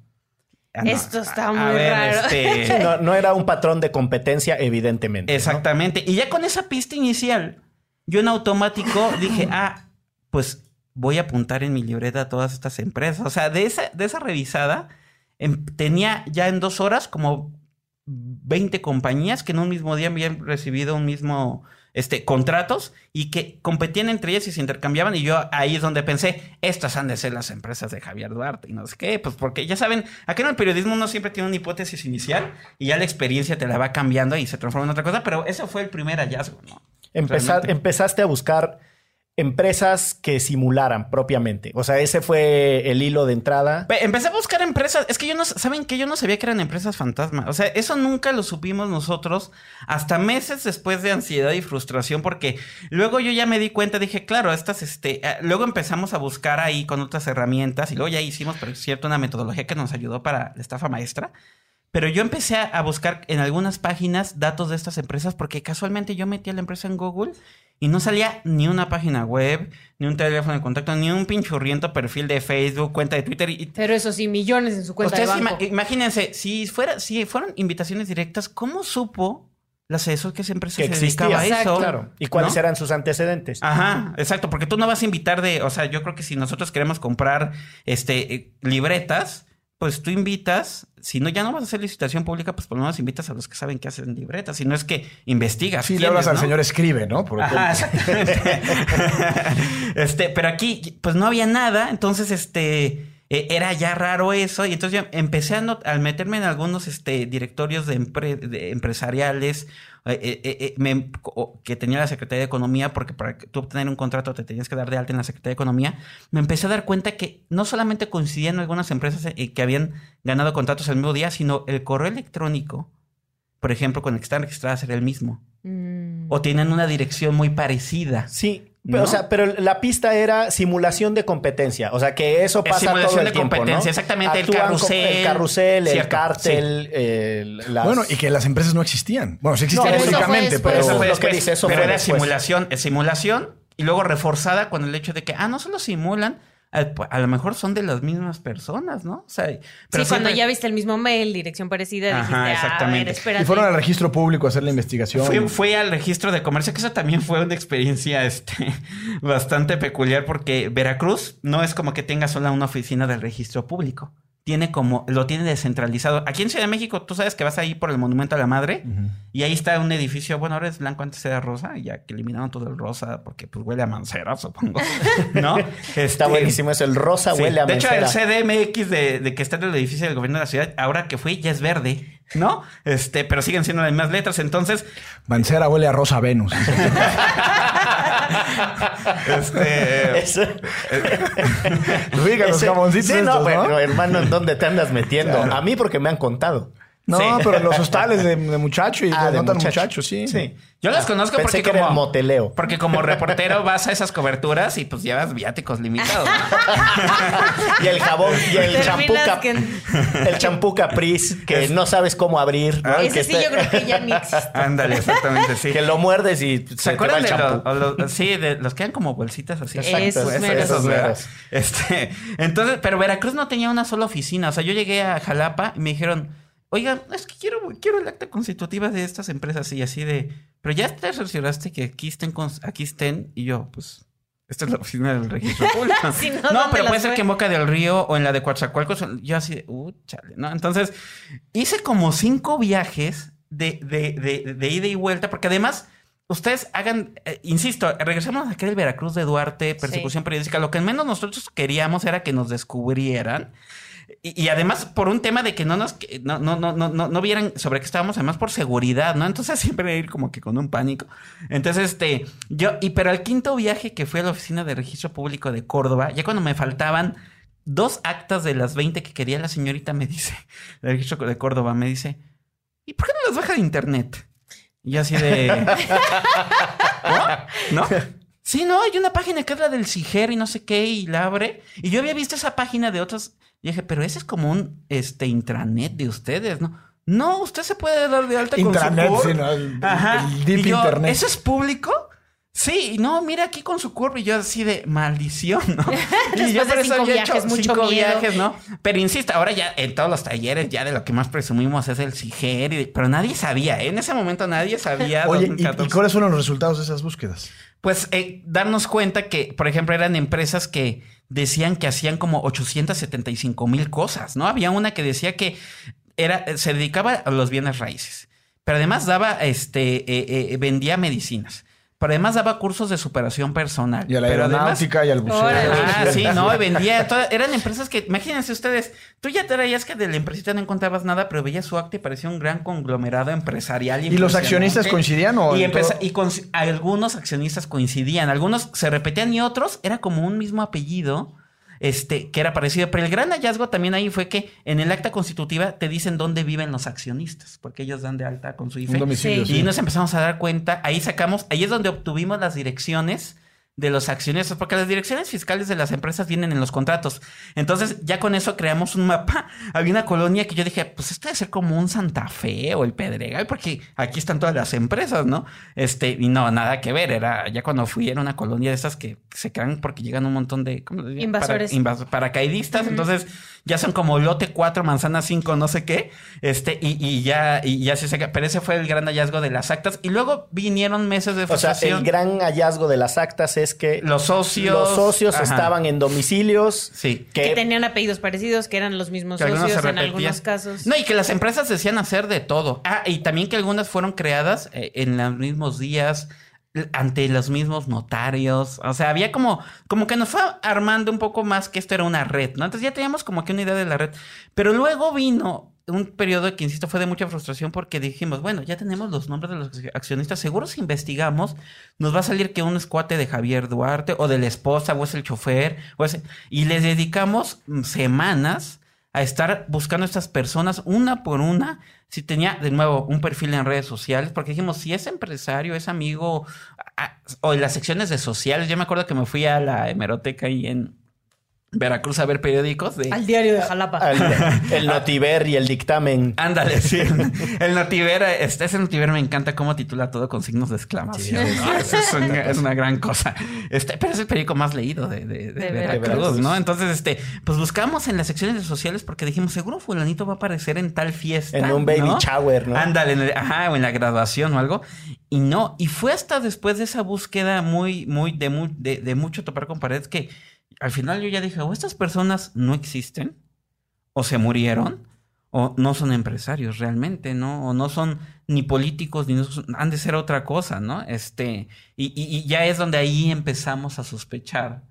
ah, no, Esto está a- a muy ver, raro. este, Sí, no, no era un patrón de competencia, evidentemente. ¿no? Exactamente. Y ya con esa pista inicial, yo en automático dije, ah, pues voy a apuntar en mi libreta a todas estas empresas. O sea, de esa, de esa revisada, em, tenía ya en dos horas como 20 compañías que en un mismo día habían recibido un mismo este, contratos y que competían entre ellas y se intercambiaban. Y yo ahí es donde pensé, estas han de ser las empresas de Javier Duarte y no sé qué, pues porque ya saben, aquí en el periodismo uno siempre tiene una hipótesis inicial y ya la experiencia te la va cambiando y se transforma en otra cosa, pero ese fue el primer hallazgo, ¿no? Empezaste a buscar empresas que simularan propiamente. O sea, ese fue el hilo de entrada. Pe- Empecé a buscar empresas. Es que yo no, ¿saben que Yo no sabía que eran empresas fantasma. O sea, eso nunca lo supimos nosotros hasta meses después de ansiedad y frustración, porque luego yo ya me di cuenta, dije, claro, estas, este, eh, luego empezamos a buscar ahí con otras herramientas y luego ya hicimos, por cierto, una metodología que nos ayudó para la estafa maestra. Pero yo empecé a, buscar en algunas páginas datos de estas empresas porque casualmente yo metí a la empresa en Google y no salía ni una página web, ni un teléfono de contacto, ni un pinchurriento perfil de Facebook, cuenta de Twitter. Y, Pero eso sí, millones en su cuenta de Ustedes banco. ima- imagínense, si fuera, si fueron invitaciones directas, ¿cómo supo la CESOL que esa empresa Que se dedicaba a eso? Claro. ¿Y cuáles ¿No? eran sus antecedentes? Ajá, exacto, porque tú no vas a invitar de, o sea, yo creo que si nosotros queremos comprar este eh, libretas, pues tú invitas, si no, ya no vas a hacer licitación pública, pues por lo menos invitas a los que saben que hacen libretas. Si no es que investigas. Sí, le hablas al señor escribe, ¿no? Por Ajá, exactamente. este, pero aquí, pues no había nada, entonces, este, eh, era ya raro eso, y entonces yo empecé a not- al meterme en algunos, este, directorios de, empre- de empresariales, eh, eh, eh, me- que tenía la Secretaría de Economía, porque para que tú obtener un contrato te tenías que dar de alta en la Secretaría de Economía, me empecé a dar cuenta que no solamente coincidían algunas empresas eh, que habían ganado contratos el mismo día, sino el correo electrónico, por ejemplo, con el que están registradas era el mismo Mm. o tienen una dirección muy parecida. Sí, ¿No? pero, o sea, pero la pista era simulación de competencia. O sea, que eso Es pasa simulación todo el de tiempo, competencia, ¿no? exactamente, el Actúan carrusel. El carrusel, el cártel, el- las- Bueno, y que las empresas no existían. Bueno, sí existían públicamente, después. pero... Eso fue lo que dice, eso pero fue era después. simulación, es simulación y luego reforzada con el hecho de que, ah, no solo simulan, a, a lo mejor son de las mismas personas, ¿no? O sea, pero sí, cuando ya viste el mismo mail, dirección parecida, Ajá, dijiste, ah, a exactamente. ver, espérate. Y fueron al registro público a hacer la investigación. Fui, fui al registro de comercio, que eso también fue una experiencia este, bastante peculiar porque Veracruz no es como que tenga sola una oficina del registro público. Tiene como, lo tiene descentralizado. Aquí en Ciudad de México, tú sabes que vas ahí por el Monumento a la Madre y ahí está un edificio, bueno, ahora es blanco, antes era rosa, ya que eliminaron todo el rosa porque pues huele a mancera, supongo. ¿No? Está Este, buenísimo eso. El rosa Sí. huele a De hecho, el. CDMX de, de que está en el edificio del gobierno de la ciudad, ahora que fui, ya es verde, ¿no? Este, pero siguen siendo las mismas letras. Entonces, Mancera huele a Rosa Venus. este, Eso- los jamoncitos Sí, no, estos, ¿no? pero hermano, ¿en dónde te andas metiendo? A mí porque me han contado. No, Sí. pero los hostales de, de muchacho y Ah, de de no tan muchacho. muchacho, sí. Sí. Yo las conozco Pensé porque que era como, el moteleo. porque como reportero vas a esas coberturas y pues llevas viáticos limitados. Y el jabón, y el champú que- el champú capriz que no sabes cómo abrir. ¿no? Y Ese que sí, está- yo creo que ya ni existe. Ándale, exactamente, sí. Que lo muerdes y se, ¿Se te va acuerdan el de champú. sí, de los que eran como bolsitas así? Exacto, Esos Pues, meros. esos, ¿verdad? meros. Este, entonces, pero Veracruz no tenía una sola oficina. O sea, yo llegué a Jalapa y me dijeron, oigan, es que quiero, quiero el acta constitutiva de estas empresas y así de, pero ya te cercioraste que aquí estén, aquí estén y yo, pues, esta es la oficina del registro público. Si no, no, ¿dónde pero puede ser que en Boca del Río o en la de Coatzacoalcos. Yo así de, uh, chale, ¿no? Entonces, hice como cinco viajes de, de, de, de ida y vuelta, porque además, ustedes hagan, eh, insisto, regresamos a aquel Veracruz de Duarte, persecución periodística. Lo que menos nosotros queríamos era que nos descubrieran. Y, además por un tema de que no nos no, no, no, no, no, vieran sobre qué estábamos, además por seguridad, ¿no? Entonces siempre ir como que con un pánico. Entonces, este, yo, y pero al quinto viaje que fui a la oficina de registro público de Córdoba, ya cuando me faltaban dos actas de las 20 que quería la señorita, me dice, el registro de Córdoba, me dice, ¿y por qué no las baja de internet? Y yo así de. ¿No? ¿No? Sí, no, hay una página que es la del CIGER y no sé qué, y la abre. Y yo había visto esa página de otros. Y dije, pero ese es como un este intranet de ustedes, ¿no? No, usted se puede dar de alta Intranet, con su sí. ¿no? El- Ajá. el deep Y yo, internet. ¿Eso es público? Sí, y no, mira aquí con su curva y yo así de maldición, ¿no? y yo Después de por eso cinco había viajes, hecho mucho cinco miedo. viajes, ¿no? Pero insisto, ahora ya en todos los talleres ya de lo que más presumimos es el CIGER, y- pero nadie sabía, ¿eh? en ese momento nadie sabía. Oye, ¿y, 2014. y cuáles fueron los resultados de esas búsquedas? Pues eh, darnos cuenta que, por ejemplo, eran empresas que decían que hacían como 875 mil cosas, ¿no? Había una que decía que era, se dedicaba a los bienes raíces, pero además daba, este, eh, eh, vendía medicinas. Pero además daba cursos de superación personal. Y a la pero además- aeronáutica y al buceo. Ah, sí, no, y vendía. toda- eran empresas que, imagínense ustedes, tú ya te traías que de la empresita no encontrabas nada, pero veías su acta y parecía un gran conglomerado empresarial. ¿Y los accionistas coincidían o Y, empeza- todo? y con- algunos accionistas coincidían, algunos se repetían y otros era como un mismo apellido. Este, que era parecido, pero el gran hallazgo también ahí fue que en el acta constitutiva te dicen dónde viven los accionistas, porque ellos dan de alta con su IFE. Sí. Y nos empezamos a dar cuenta, ahí sacamos, ahí es donde obtuvimos las direcciones de los accionistas, porque las direcciones fiscales de las empresas vienen en los contratos. Entonces, ya con eso creamos un mapa. Había una colonia que yo dije, pues esto debe ser como un Santa Fe o el Pedregal, porque aquí están todas las empresas, ¿no? Este, y no, nada que ver. Era, ya cuando fui, era una colonia de esas que se crean porque llegan un montón de ¿cómo? Invasores. Para- invas- paracaidistas. Entonces, ya son como lote 4, manzana 5, no sé qué, este, y, y ya, y ya se saca, pero ese fue el gran hallazgo de las actas, y luego vinieron meses de O sea, el gran hallazgo de las actas es que Los socios. los socios Ajá. estaban en domicilios Sí. Que tenían apellidos parecidos, que eran los mismos socios en algunos casos. No, y que las empresas decían hacer de todo. Ah, y también que algunas fueron creadas eh, en los mismos días ante los mismos notarios. O sea, había como, como que nos fue armando un poco más que esto era una red, ¿no? Entonces ya teníamos como que una idea de la red. Pero luego vino un periodo que, insisto, fue de mucha frustración porque dijimos, bueno, ya tenemos los nombres de los accionistas, seguro si investigamos, nos va a salir que uno es cuate de Javier Duarte o de la esposa o es el chofer, o es... y les dedicamos mm, semanas a estar buscando a estas personas una por una, si tenía de nuevo un perfil en redes sociales, porque dijimos, si es empresario, es amigo, o en las secciones de sociales, yo me acuerdo que me fui a la hemeroteca ahí en Veracruz a ver periódicos de... Al diario de Jalapa. el, el notiver y el dictamen. Ándale, sí. El Notiver, este, ese Notiver me encanta cómo titula todo con signos de exclamación. ¿no? Eso es, una, es una gran cosa. Este, pero es el periódico más leído de, de- de De Veracruz, Veracruz. ¿no? Entonces, este, pues buscamos en las secciones de sociales porque dijimos, seguro fulanito va a aparecer en tal fiesta. En un baby ¿no? shower, ¿no? Ándale, en el- ajá, o en la graduación o algo. Y no, y fue hasta después de esa búsqueda muy, muy, de, de, de mucho topar con paredes que al final yo ya dije, o estas personas no existen, o se murieron, o no son empresarios realmente, ¿no? O no son ni políticos, ni no han de ser otra cosa, ¿no? Este, y ya es donde ahí empezamos a sospechar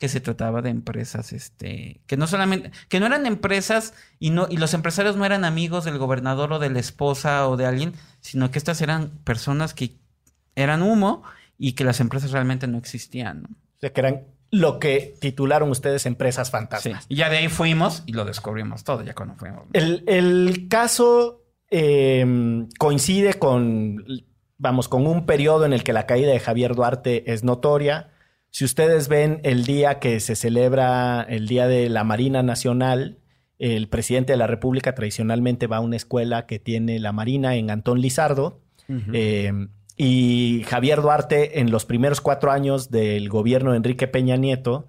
que se trataba de empresas, este, que no solamente, que no eran empresas y no, y los empresarios no eran amigos del gobernador o de la esposa o de alguien, sino que estas eran personas que eran humo y que las empresas realmente no existían, ¿no? O sea, que eran lo que titularon ustedes empresas Sí. fantasmas. Y ya de ahí fuimos y lo descubrimos todo, ya cuando fuimos. El, el caso eh, coincide con, vamos, con un periodo en el que la caída de Javier Duarte es notoria. Si ustedes ven el día que se celebra el Día de la Marina Nacional, el presidente de la República tradicionalmente va a una escuela que tiene la Marina en Antón Lizardo. Eh, y Javier Duarte, en los primeros cuatro años del gobierno de Enrique Peña Nieto,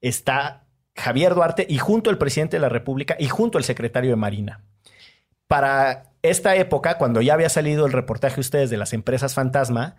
está Javier Duarte y junto al presidente de la República y junto al secretario de Marina. Para esta época, cuando ya había salido el reportaje ustedes de las empresas fantasma,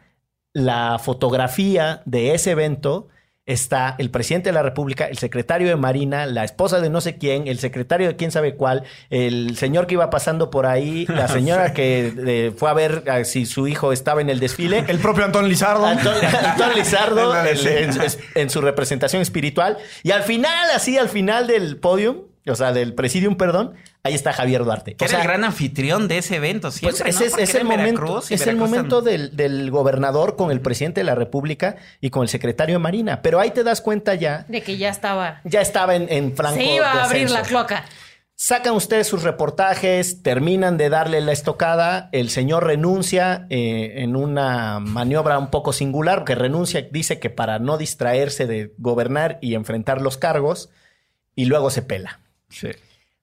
la fotografía de ese evento está el presidente de la República, el secretario de Marina, la esposa de no sé quién, el secretario de quién sabe cuál, el señor que iba pasando por ahí, la señora que eh, fue a ver a si su hijo estaba en el desfile, El propio Antón Lizardo. Antón, Antón Lizardo en- en su representación espiritual. Y al final, así al final del podium, o sea, del presidium, perdón, ahí está Javier Duarte. Que O era el gran anfitrión de ese evento, pues siempre, ese ¿no? es, el en momento, es el momento del, del gobernador con el presidente de la República y con el secretario de Marina. Pero ahí te das cuenta ya, De que ya estaba. ya estaba en, en franco Se iba a abrir la cloaca. Sacan ustedes sus reportajes, terminan de darle la estocada, el señor renuncia eh, en una maniobra un poco singular, porque renuncia, dice que para no distraerse de gobernar y enfrentar los cargos, y luego se pela. Sí.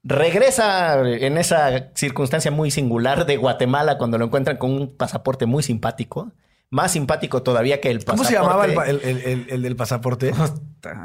Regresa en esa circunstancia muy singular de Guatemala cuando lo encuentran con un pasaporte muy simpático, más simpático todavía que el pasaporte. ¿Cómo se llamaba el, pa- el- el- el- el del pasaporte?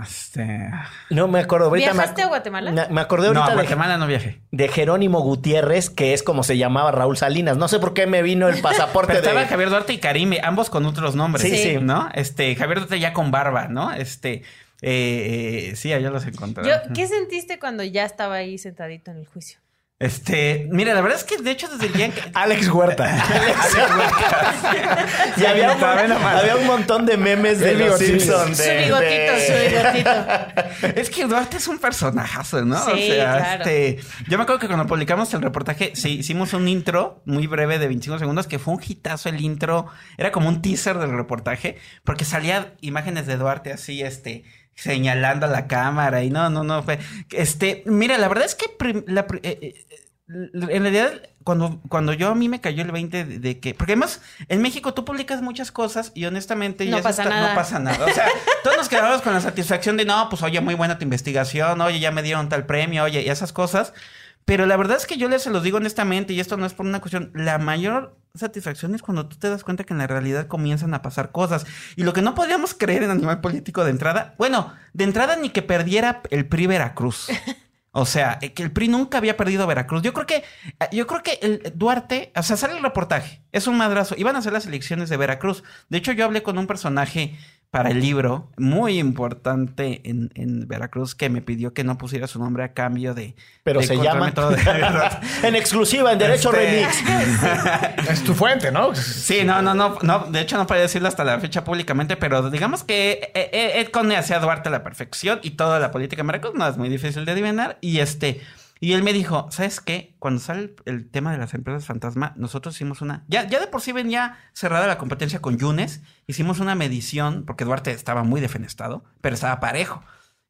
Este... No me acuerdo. Ahorita me ¿Viajaste ac- a Guatemala? Me, me acordé No, ahorita a de- Guatemala no viajé. de Jerónimo Gutiérrez, que es como se llamaba Raúl Salinas. No sé por qué me vino el pasaporte Pero estaba de... Javier Duarte y Karime, ambos con otros nombres. Sí, sí. ¿No? Este, Javier Duarte ya con barba, ¿no? Este, eh, eh, sí, allá los encontré. Yo, ¿Qué sentiste cuando ya estaba ahí sentadito en el juicio? Este, mira, la verdad es que de hecho desde el día en que... Alex Huerta. y había un, había un montón de memes de los. Simpsons. Su bigotito, de- su bigotito. Es que Duarte es un personajazo, ¿no? Sí, o sea, claro. este. Yo me acuerdo que cuando publicamos el reportaje, sí, hicimos un intro muy breve de 25 segundos, que fue un hitazo el intro. Era como un teaser del reportaje, porque salía imágenes de Duarte así, este. Señalando a la cámara y no, no, no fue. Este, mira, la verdad es que la eh, eh, en realidad, cuando, cuando yo a mí me cayó el 20 de, de que. Porque además, en México tú publicas muchas cosas y honestamente No ya pasa está- nada. no pasa nada. O sea, todos nos quedamos con la satisfacción de no, pues oye, muy buena tu investigación, oye, ya me dieron tal premio, oye, y esas cosas. Pero la verdad es que yo les se los digo honestamente, y esto no es por una cuestión, la mayor satisfacción es cuando tú te das cuenta que en la realidad comienzan a pasar cosas. Y lo que no podíamos creer en Animal Político de entrada, bueno, de entrada ni que perdiera el PRI Veracruz. O sea, eh, que el PRI nunca había perdido Veracruz. Yo creo que, eh, yo creo que el Duarte, o sea, sale el reportaje, es un madrazo. Iban a hacer las elecciones de Veracruz. De hecho, yo hablé con un personaje para el libro muy importante en, en Veracruz que me pidió que no pusiera su nombre a cambio de. Pero de se llama. método de- en exclusiva, en Derecho Este- Remix. Es tu fuente, ¿no? Sí, no, no, no, no, de hecho no podía decirlo hasta la fecha públicamente, pero digamos que eh, eh, Ed Conde hacía a Duarte a la perfección y toda la política en Veracruz no es muy difícil de adivinar y este, y él me dijo, ¿sabes qué? Cuando sale el, tema de las empresas fantasma, nosotros hicimos una, ya, de por sí venía cerrada la competencia con Yunes, hicimos una medición, porque Duarte estaba muy defenestado, pero estaba parejo.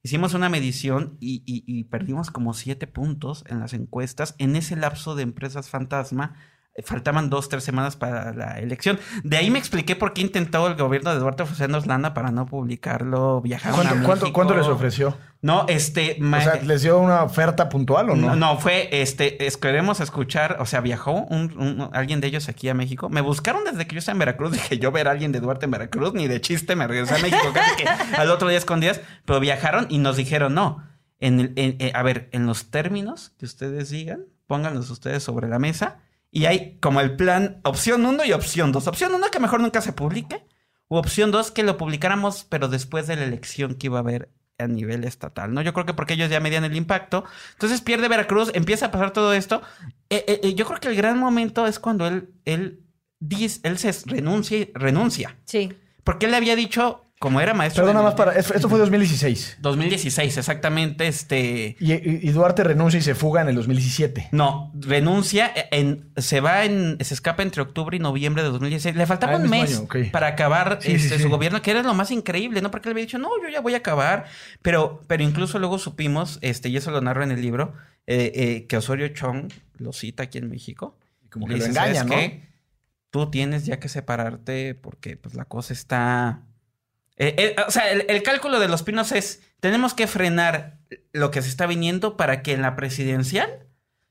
Hicimos una medición y, y- y perdimos como siete puntos en las encuestas. En ese lapso de empresas fantasma, faltaban dos, tres semanas para la elección. De ahí me expliqué por qué intentó el gobierno de Duarte ofrecernos lana para no publicarlo, viajar a ¿Cuánto, cuánto, cuánto les ofreció? No, este... O sea, ¿les dio una oferta puntual o no? no, no, fue, este, es- queremos escuchar, o sea, viajó un, un- alguien de ellos aquí a México. Me buscaron desde que yo estaba en Veracruz. Dije, yo ver a alguien de Duarte en Veracruz, ni de chiste me regresé a México. Casi que al otro día escondidas, pero viajaron y nos dijeron, no, en el- en- eh, a ver, en los términos que ustedes digan, pónganlos ustedes sobre la mesa. Y hay como el plan, opción 1 y opción 2. Opción 1 que mejor nunca se publique. U opción 2 que lo publicáramos, pero después de la elección que iba a haber a nivel estatal, ¿no? Yo creo que porque ellos ya medían el impacto. Entonces pierde Veracruz, empieza a pasar todo esto. Eh, eh, eh, yo creo que el gran momento es cuando él, él, dice, él se renuncia, y- renuncia. Sí. Porque él le había dicho, como era maestro... Perdona de- más para... Esto fue 2016. 2016, exactamente, este... Y, y- y Duarte renuncia y se fuga en el 2017. No, renuncia, eh, en, se va en, se escapa entre octubre y noviembre de 2016. Le faltaba Ah, un mes año, para acabar Sí, este, sí, su sí. gobierno, que era lo más increíble, ¿no? Porque él había dicho, no, yo ya voy a acabar. Pero, pero incluso luego supimos, este, y eso lo narro en el libro, eh, eh, que Osorio Chong lo cita aquí en México. Como Le que lo dice, engaña, "¿Sabes ¿no? qué? Tú tienes ya que separarte porque pues la cosa está... Eh, eh, o sea, el, el cálculo de los pinos es, tenemos que frenar lo que se está viniendo para que en la presidencial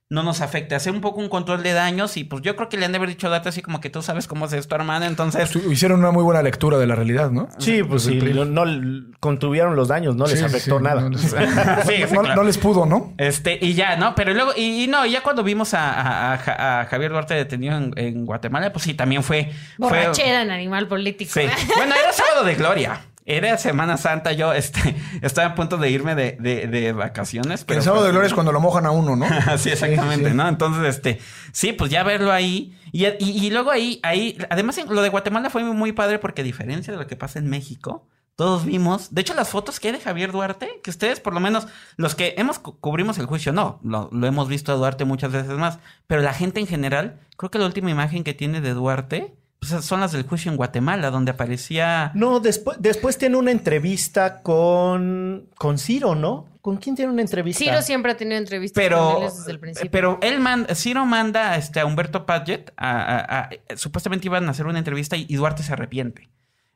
no nos afecte, hacer un poco un control de daños y pues yo creo que le han de haber dicho date así como que tú sabes cómo es esto, hermano, entonces... Tu- Hicieron una muy buena lectura de la realidad, ¿no? Sí, pues sí, no, no contuvieron los daños, no les Sí, afectó sí, nada. no les- Sí, sí, no, claro. no les pudo, ¿no? Este, y ya, ¿no? Pero luego, y, y no, y ya cuando vimos a, a- a Ja- a Javier Duarte detenido en, en Guatemala, pues sí, también fue... fue Borrachera en animal político. Sí. Bueno, era sábado de gloria. Era Semana Santa. Yo este, estaba a punto de irme de, de- de vacaciones. Pero el sábado fue- de gloria es cuando lo mojan a uno, ¿no? sí, exactamente, Sí, sí. ¿no? Entonces, este, sí, pues ya verlo ahí. Y, y- y luego ahí, ahí, además lo de Guatemala fue muy padre porque a diferencia de lo que pasa en México, todos vimos, de hecho las fotos que hay de Javier Duarte, que ustedes por lo menos, los que hemos cu- cubrimos el juicio, no, lo, lo hemos visto a Duarte muchas veces más, pero la gente en general, creo que la última imagen que tiene de Duarte, pues son las del juicio en Guatemala, donde aparecía... No, después, después tiene una entrevista con, con Ciro, ¿no? ¿Con quién tiene una entrevista? Ciro siempre ha tenido entrevistas Pero, con él desde el principio. pero él manda, Ciro manda este, a Humberto Padgett, a, a- a- supuestamente iban a hacer una entrevista y, y Duarte se arrepiente.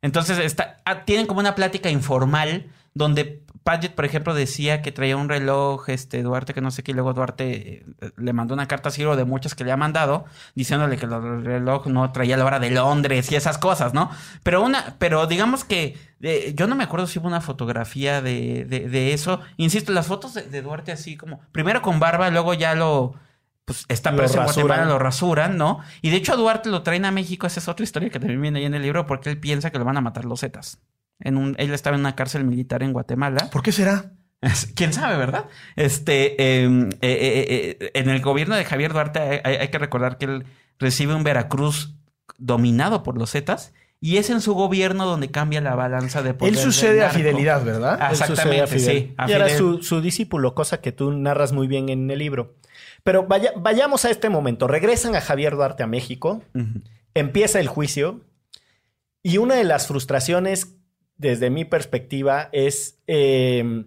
Entonces está, ah, tienen como una plática informal donde Padgett, por ejemplo, decía que traía un reloj, este Duarte que no sé qué, y luego Duarte eh, le mandó una carta a Ciro de muchas que le ha mandado, diciéndole que el reloj no traía la hora de Londres y esas cosas, ¿no? Pero una, pero digamos que eh, yo no me acuerdo si hubo una fotografía de, de- de eso. Insisto, las fotos de, de Duarte así como, primero con barba, luego ya lo pues está preso en. Guatemala, lo rasuran, ¿no? Y de hecho a Duarte lo traen a México, esa es otra historia que también viene ahí en el libro, porque él piensa que lo van a matar los Zetas. En un, él estaba en una cárcel militar en Guatemala. ¿Por qué será? ¿Quién sabe, verdad? Este, eh, eh, eh, eh, en el gobierno de Javier Duarte hay, que recordar que él recibe un Veracruz dominado por los Zetas y es en su gobierno donde cambia la balanza de poder. Él sucede a fidelidad, ¿verdad? Ah, Exactamente, a Fidel. sí, a y era su, su discípulo, cosa que tú narras muy bien en el libro. Pero vaya- vayamos a este momento. Regresan a Javier Duarte a México, empieza el juicio y una de las frustraciones, desde mi perspectiva, es eh,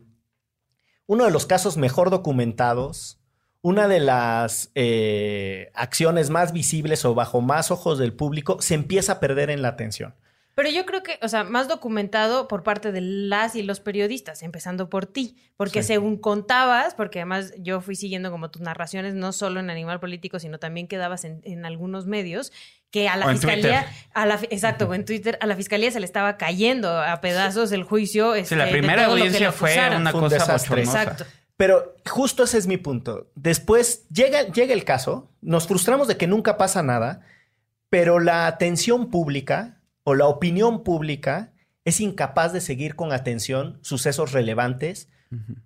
uno de los casos mejor documentados, una de las eh, acciones más visibles o bajo más ojos del público, se empieza a perder en la atención. Pero yo creo que, o sea, más documentado por parte de las y los periodistas, empezando por ti, porque Sí. según contabas, porque además yo fui siguiendo como tus narraciones, no solo en Animal Político, sino también quedabas en, en algunos medios, que a la O fiscalía, a la, exacto, en Twitter, a la fiscalía se le estaba cayendo a pedazos el juicio. Sí, este, la de primera audiencia fue una Fue un cosa desastre. bochornosa. Exacto. Pero justo ese es mi punto. Después llega, llega el caso, nos frustramos de que nunca pasa nada, pero la atención pública o la opinión pública es incapaz de seguir con atención sucesos relevantes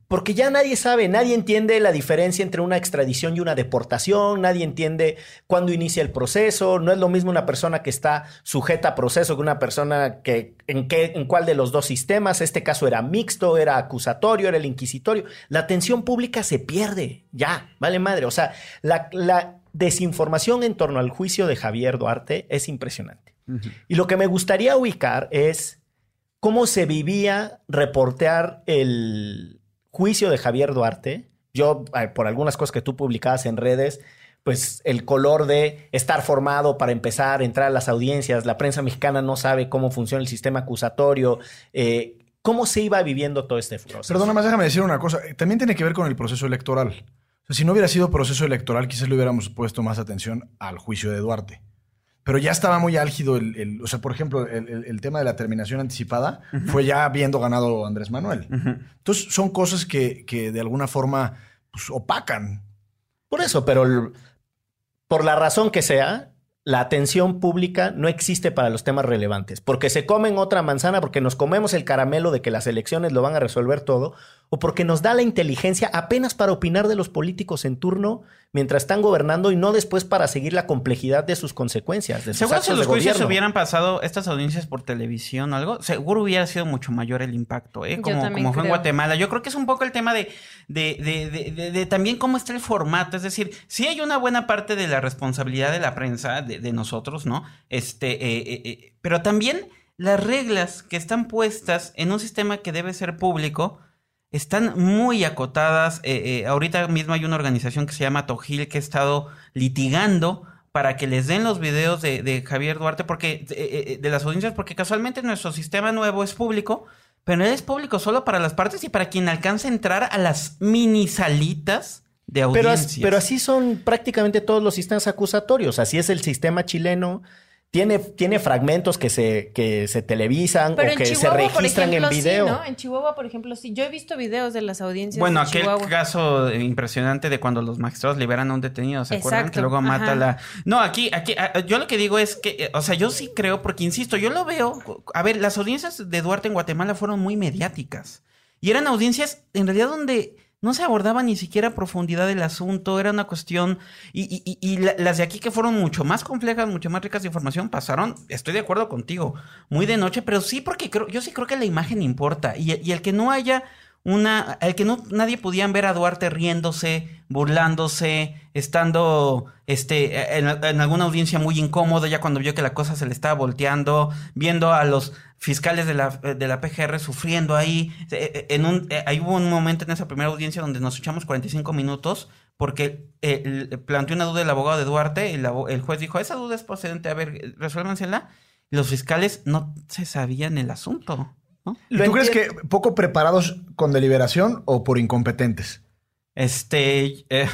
porque ya nadie sabe, nadie entiende la diferencia entre una extradición y una deportación, nadie entiende cuándo inicia el proceso, no es lo mismo una persona que está sujeta a proceso que una persona que en, qué, en cuál de los dos sistemas, este caso era mixto, era acusatorio, era el inquisitorio. La atención pública se pierde, ya, vale madre, o sea, la, la desinformación en torno al juicio de Javier Duarte es impresionante. Y lo que me gustaría ubicar es cómo se vivía reportear el juicio de Javier Duarte. Yo, por algunas cosas que tú publicabas en redes, pues el color de estar formado para empezar, entrar a las audiencias, la prensa mexicana no sabe cómo funciona el sistema acusatorio, eh, cómo se iba viviendo todo este proceso. Perdona más, déjame decir una cosa. También tiene que ver con el proceso electoral. O sea, si no hubiera sido proceso electoral, quizás le hubiéramos puesto más atención al juicio de Duarte pero ya estaba muy álgido el, o sea, por ejemplo, el, tema de la terminación anticipada fue ya habiendo ganado Andrés Manuel. Entonces, son cosas que, que de alguna forma pues, opacan. Por eso, pero por la razón que sea, la atención pública no existe para los temas relevantes, porque se comen otra manzana, porque nos comemos el caramelo de que las elecciones lo van a resolver todo, o porque nos da la inteligencia apenas para opinar de los políticos en turno mientras están gobernando y no después para seguir la complejidad de sus consecuencias. De sus seguro si los de juicios gobierno. hubieran pasado estas audiencias por televisión o algo, seguro hubiera sido mucho mayor el impacto, ¿eh? Como, fue en. Guatemala. Yo creo que es un poco el tema de, de, de- de- de- de también cómo está el formato. Es decir, sí hay una buena parte de la responsabilidad de la prensa, de, de nosotros, ¿no? Este, eh, eh, eh, pero también las reglas que están puestas en un sistema que debe ser público están muy acotadas. Eh, eh, ahorita mismo hay una organización que se llama Tojil que ha estado litigando para que les den los videos de, de Javier Duarte, porque eh, de las audiencias, porque casualmente nuestro sistema nuevo es público, pero él es público solo para las partes y para quien alcanza a entrar a las mini salitas de audiencias. as- pero así son prácticamente todos los sistemas acusatorios. Así es el sistema chileno. Tiene, tiene fragmentos que se, que se televisan Pero o en que se Chihuahua, por registran ejemplo, en video. sí, ¿no? En Chihuahua, por ejemplo, sí. Yo he visto videos de las audiencias Bueno, de aquel Chihuahua. caso impresionante de cuando los magistrados liberan a un detenido, ¿se acuerdan? Exacto, Que luego mata ajá. la... No, aquí, aquí, a- yo lo que digo es que, eh, o sea, yo sí creo, porque insisto, yo lo veo, a ver, las audiencias de Duarte en Guatemala fueron muy mediáticas. Y eran audiencias, en realidad, donde no se abordaba ni siquiera profundidad del asunto, era una cuestión, y, y- y- y la- las de aquí que fueron mucho más complejas, mucho más ricas de información, pasaron, estoy de acuerdo contigo, muy de noche, pero sí porque creo, yo sí creo que la imagen importa, y, y el que no haya una, el que no nadie podían ver a Duarte riéndose, burlándose, estando este en, en alguna audiencia muy incómoda ya cuando vio que la cosa se le estaba volteando, viendo a los fiscales de la, de la PGR sufriendo ahí. Eh, eh, En un, eh, ahí hubo un momento en esa primera audiencia donde nos echamos 45 minutos porque eh, planteó una duda el abogado de Duarte y el, abo- el juez dijo, esa duda es procedente, a ver, resuélvansela. Los fiscales no se sabían el asunto. ¿no? ¿Y Lo tú crees que poco preparados con deliberación o por incompetentes? Este. Eh,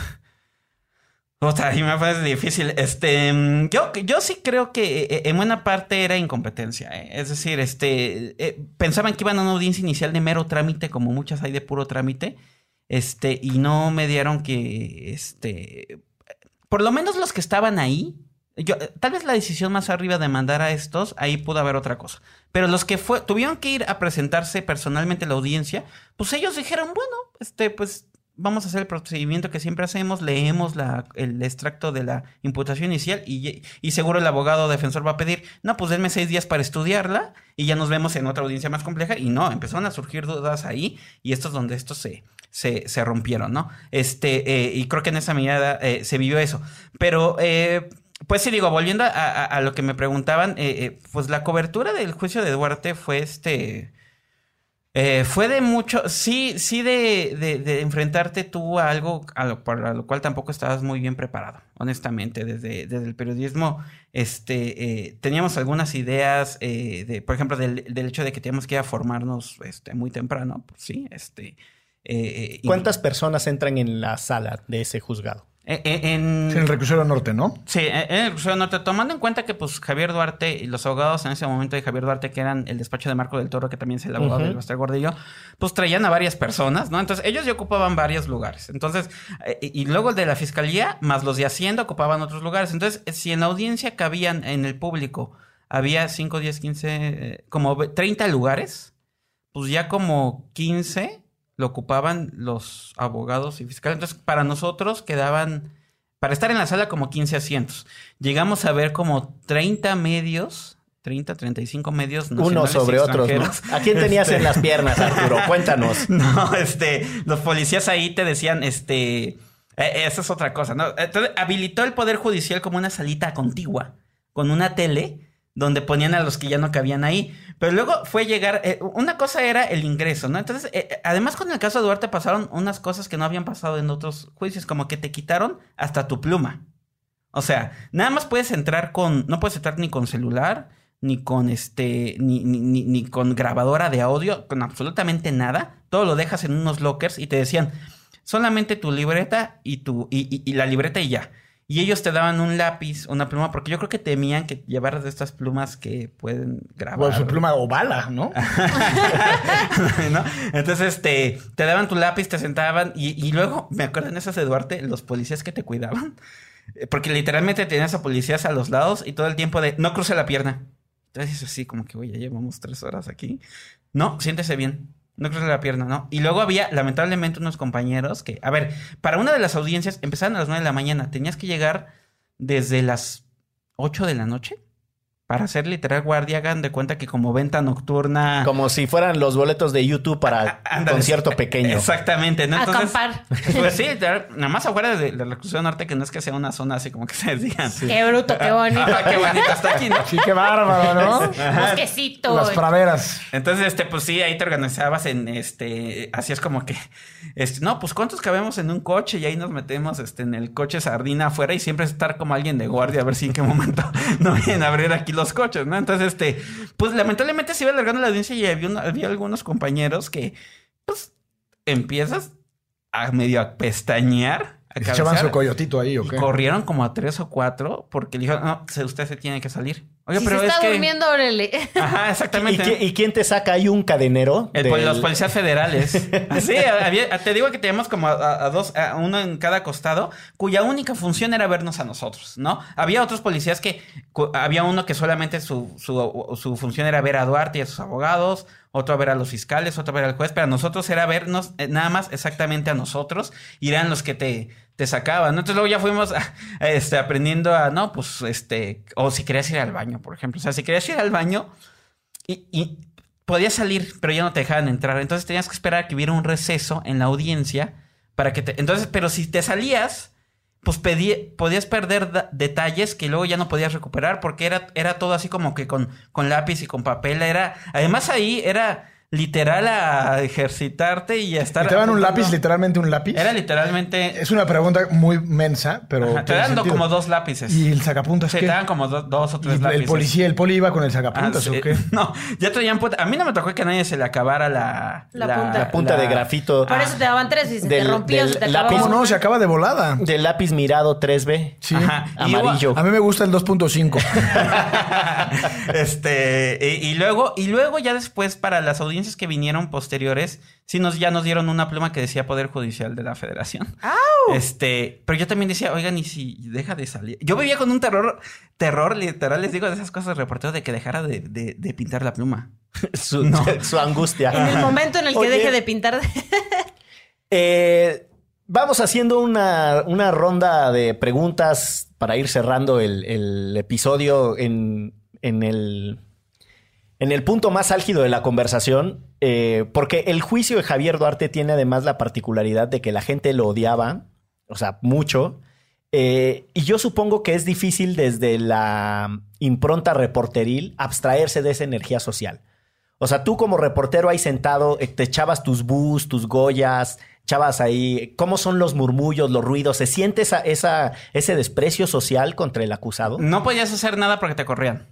otra, ahí me parece difícil. Este. mm, Yo, yo sí creo que eh, en buena parte era incompetencia. eh. Es decir, este. eh, pensaban que iban a una audiencia inicial de mero trámite, como muchas hay de puro trámite. Este. Y no me dieron que. Este. Por lo menos los que estaban ahí. Yo, eh, tal vez la decisión más arriba de mandar a estos, ahí pudo haber otra cosa. Pero los que fue, tuvieron que ir a presentarse personalmente a la audiencia, pues ellos dijeron, bueno, este, pues vamos a hacer el procedimiento que siempre hacemos, leemos la, el extracto de la imputación inicial y, y seguro el abogado defensor va a pedir, no, pues denme seis días para estudiarla y ya nos vemos en otra audiencia más compleja. Y no, empezaron a surgir dudas ahí y esto es donde estos se, se, se rompieron, ¿no? Este, eh, y creo que en esa medida eh, se vivió eso. Pero, eh, pues sí, digo, volviendo a, a- a lo que me preguntaban, eh, eh, pues la cobertura del juicio de Duarte fue este. Eh, fue de mucho, sí, sí de, de- enfrentarte tú a algo a lo, para lo cual tampoco estabas muy bien preparado, honestamente, desde, desde el periodismo, este, eh, teníamos algunas ideas, eh, de, por ejemplo, del, hecho de que teníamos que ir a formarnos este, muy temprano, pues sí, este, eh, ¿Cuántas personas entran en la sala de ese juzgado? Eh, eh, en, Sí, en el reclusorio norte, ¿no? Sí, en el reclusorio norte, tomando en cuenta que pues Javier Duarte y los abogados en ese momento de Javier Duarte, que eran el despacho de Marco del Toro, que también es el abogado Ujú. del Bastar Gordillo, pues traían a varias personas, ¿no? Entonces ellos ya ocupaban varios lugares. Entonces, eh, y luego el de la fiscalía, más los de Hacienda ocupaban otros lugares. Entonces, eh, si en la audiencia cabían en el público, había 5, 10, 15, eh, como ve- 30 lugares, pues ya como 15 lo ocupaban los abogados y fiscales. Entonces, para nosotros quedaban, para estar en la sala, como 15 asientos. Llegamos a ver como 30 medios, 30, 35 medios y sobre otros. ¿A quién tenías Este, en las piernas, Arturo? Cuéntanos. No, este, los policías ahí te decían, este, eh, esa es otra cosa, ¿no? Entonces, habilitó el Poder Judicial como una salita contigua, con una tele, donde ponían a los que ya no cabían ahí. Pero luego fue llegar, eh, una cosa era el ingreso, ¿no? Entonces, eh, además con el caso de Duarte pasaron unas cosas que no habían pasado en otros juicios, como que te quitaron hasta tu pluma. O sea, nada más puedes entrar con, no puedes entrar ni con celular, ni con este, ni, ni, ni- ni con grabadora de audio, con absolutamente nada. Todo lo dejas en unos lockers y te decían solamente tu libreta y tu, y la libreta y ya. Y ellos te daban un lápiz, una pluma, porque yo creo que temían que llevaras de estas plumas que pueden grabar. Bueno, su pluma o bala, ¿no? ¿no? Entonces este, te daban tu lápiz, te sentaban y, y luego, me acuerdo en esas de Duarte, los policías que te cuidaban, eh, porque literalmente tenías a policías a los lados y todo el tiempo de no cruce la pierna. Entonces así como que, oye, ya llevamos tres horas aquí. No, siéntese bien. No cruce la pierna, ¿no? Y luego había, lamentablemente, unos compañeros que, a ver, para una de las audiencias empezaban a las nueve de la mañana. Tenías que llegar desde las 8 de la noche para hacer literal guardia. Hagan de cuenta que como venta nocturna. Como si fueran los boletos de YouTube para Ah, Ándale. concierto pequeño. Exactamente, ¿no? Entonces, Acampar. Pues sí, literal, nada más afuera de, de la reclusión norte, que no es que sea una zona así como que se digan. Qué bruto, qué bonito. Ah, qué bonito está aquí, ¿no? Sí, qué bárbaro, ¿no? Bosquecito. Las praderas. Entonces, este, pues sí, ahí te organizabas en este, así es como que, este, no, pues cuántos cabemos en un coche y ahí nos metemos, este, en el coche sardina afuera y siempre estar como alguien de guardia a ver si en qué momento no vienen a abrir aquí los coches, ¿no? Entonces, este, pues lamentablemente se iba alargando la audiencia y había, un- había algunos compañeros que, pues, empiezas a medio pestañear, a ¿Se echaban su coyotito ahí o y qué? corrieron como a tres o cuatro porque le dijeron, no, usted se tiene que salir. Oye, si pero se es está que... durmiendo, órale. Ajá, ¿Y, exactamente. y quién te saca ahí un cadenero? El, del- Los policías federales. Sí, había- te digo que teníamos como a, a dos, a uno en cada costado, cuya única función era vernos a nosotros, ¿no? Había otros policías que, cu- había uno que solamente su, su, su función era ver a Duarte y a sus abogados, otro a ver a los fiscales, otro a ver al juez, pero a nosotros era vernos eh, nada más exactamente a nosotros y eran los que te, te sacaban. Entonces luego ya fuimos este, aprendiendo a, no, pues, este, o si querías ir al baño, por ejemplo, o sea, si querías ir al baño, y, y podías salir, pero ya no te dejaban entrar. Entonces tenías que esperar a que hubiera un receso en la audiencia para que te. Entonces, pero si te salías, pues pedí- podías perder detalles que luego ya no podías recuperar porque era, era todo así como que con, con lápiz y con papel. Era. Además, ahí era literal a ejercitarte y a estar. ¿Y ¿Te dan un lápiz, literalmente un lápiz? Era literalmente. Es una pregunta muy mensa, pero. Ajá, te dan como dos lápices. ¿Y el sacapuntas Sí, qué? te dan como do- dos o ¿Y tres el lápices. policía, el poli iba con el Ah, sacapuntas sí. o qué? No, ya traían. A mí no me tocó que a nadie se le acabara la, La punta. La punta de grafito. Por eso te daban tres y se Del- te rompía, del se te lápiz. acababa. ¿Cómo no? Se acaba de volada. Del lápiz mirado 3B. Sí. Ajá. Y Amarillo. A mí me gusta el 2.5. este y, y luego y luego ya después para las audiencias que vinieron posteriores sí nos ya nos dieron una pluma que decía Poder Judicial de la Federación. Este, pero yo también decía, oigan, y si deja de salir. Yo vivía con un terror terror literal, les digo de esas cosas de reportero de que dejara de, de- de pintar la pluma. Su, No. su angustia. En el momento en el que Oye, deje de pintar. eh, vamos haciendo una, una ronda de preguntas para ir cerrando el, el episodio en, en el, en el punto más álgido de la conversación. eh, porque el juicio de Javier Duarte tiene además la particularidad de que la gente lo odiaba, o sea, mucho. Eh, y yo supongo que es difícil desde la impronta reporteril abstraerse de esa energía social. O sea, tú como reportero ahí sentado, eh, te echabas tus bus, tus goyas, echabas ahí. ¿Cómo son los murmullos, los ruidos? ¿Se siente esa, esa, ese desprecio social contra el acusado? No podías hacer nada porque te corrían.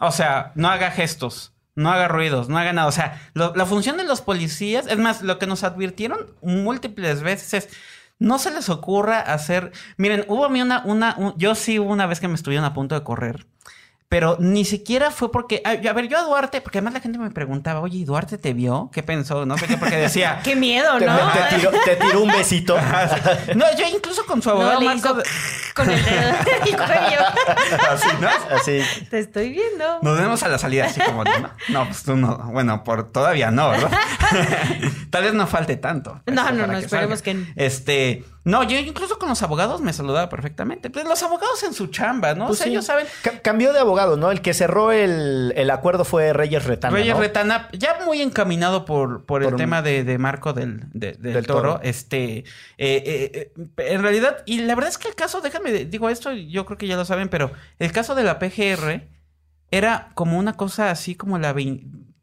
O sea, no haga gestos, no haga ruidos, no haga nada. O sea, lo- la función de los policías, es más, lo que nos advirtieron múltiples veces es, no se les ocurra hacer. Miren, hubo a mí una, una, un- yo sí hubo una vez que me estuvieron a punto de correr. Pero ni siquiera fue porque. A, a ver, yo a Duarte, porque además la gente me preguntaba, oye, ¿y Duarte te vio? ¿Qué pensó? No sé qué, porque decía. Qué miedo, ¿no? te tiró, te tiró un besito. No, yo incluso con su abogado No, le Marco. hizo con el dedo el cuello. Así, ¿no? Así. Te estoy viendo. Nos vemos a la salida, así como, ¿no? No, pues tú no. Bueno, por todavía no, ¿verdad? Tal vez no falte tanto. No, no, no, que esperemos salga. que no. Este. No, yo incluso con los abogados me saludaba perfectamente. Pues los abogados en su chamba, ¿no? Pues o sea, sí. ellos saben. Ca- cambió de abogado, ¿no? El que cerró el, el acuerdo fue Reyes Retana. Reyes ¿no? Retana, ya muy encaminado por, por el un- tema de, de Marco del, de- del, Del toro. Toro. Este, eh, eh, eh, en realidad, y la verdad es que el caso, déjame, digo esto, yo creo que ya lo saben, pero el caso de la PGR era como una cosa así como la vein-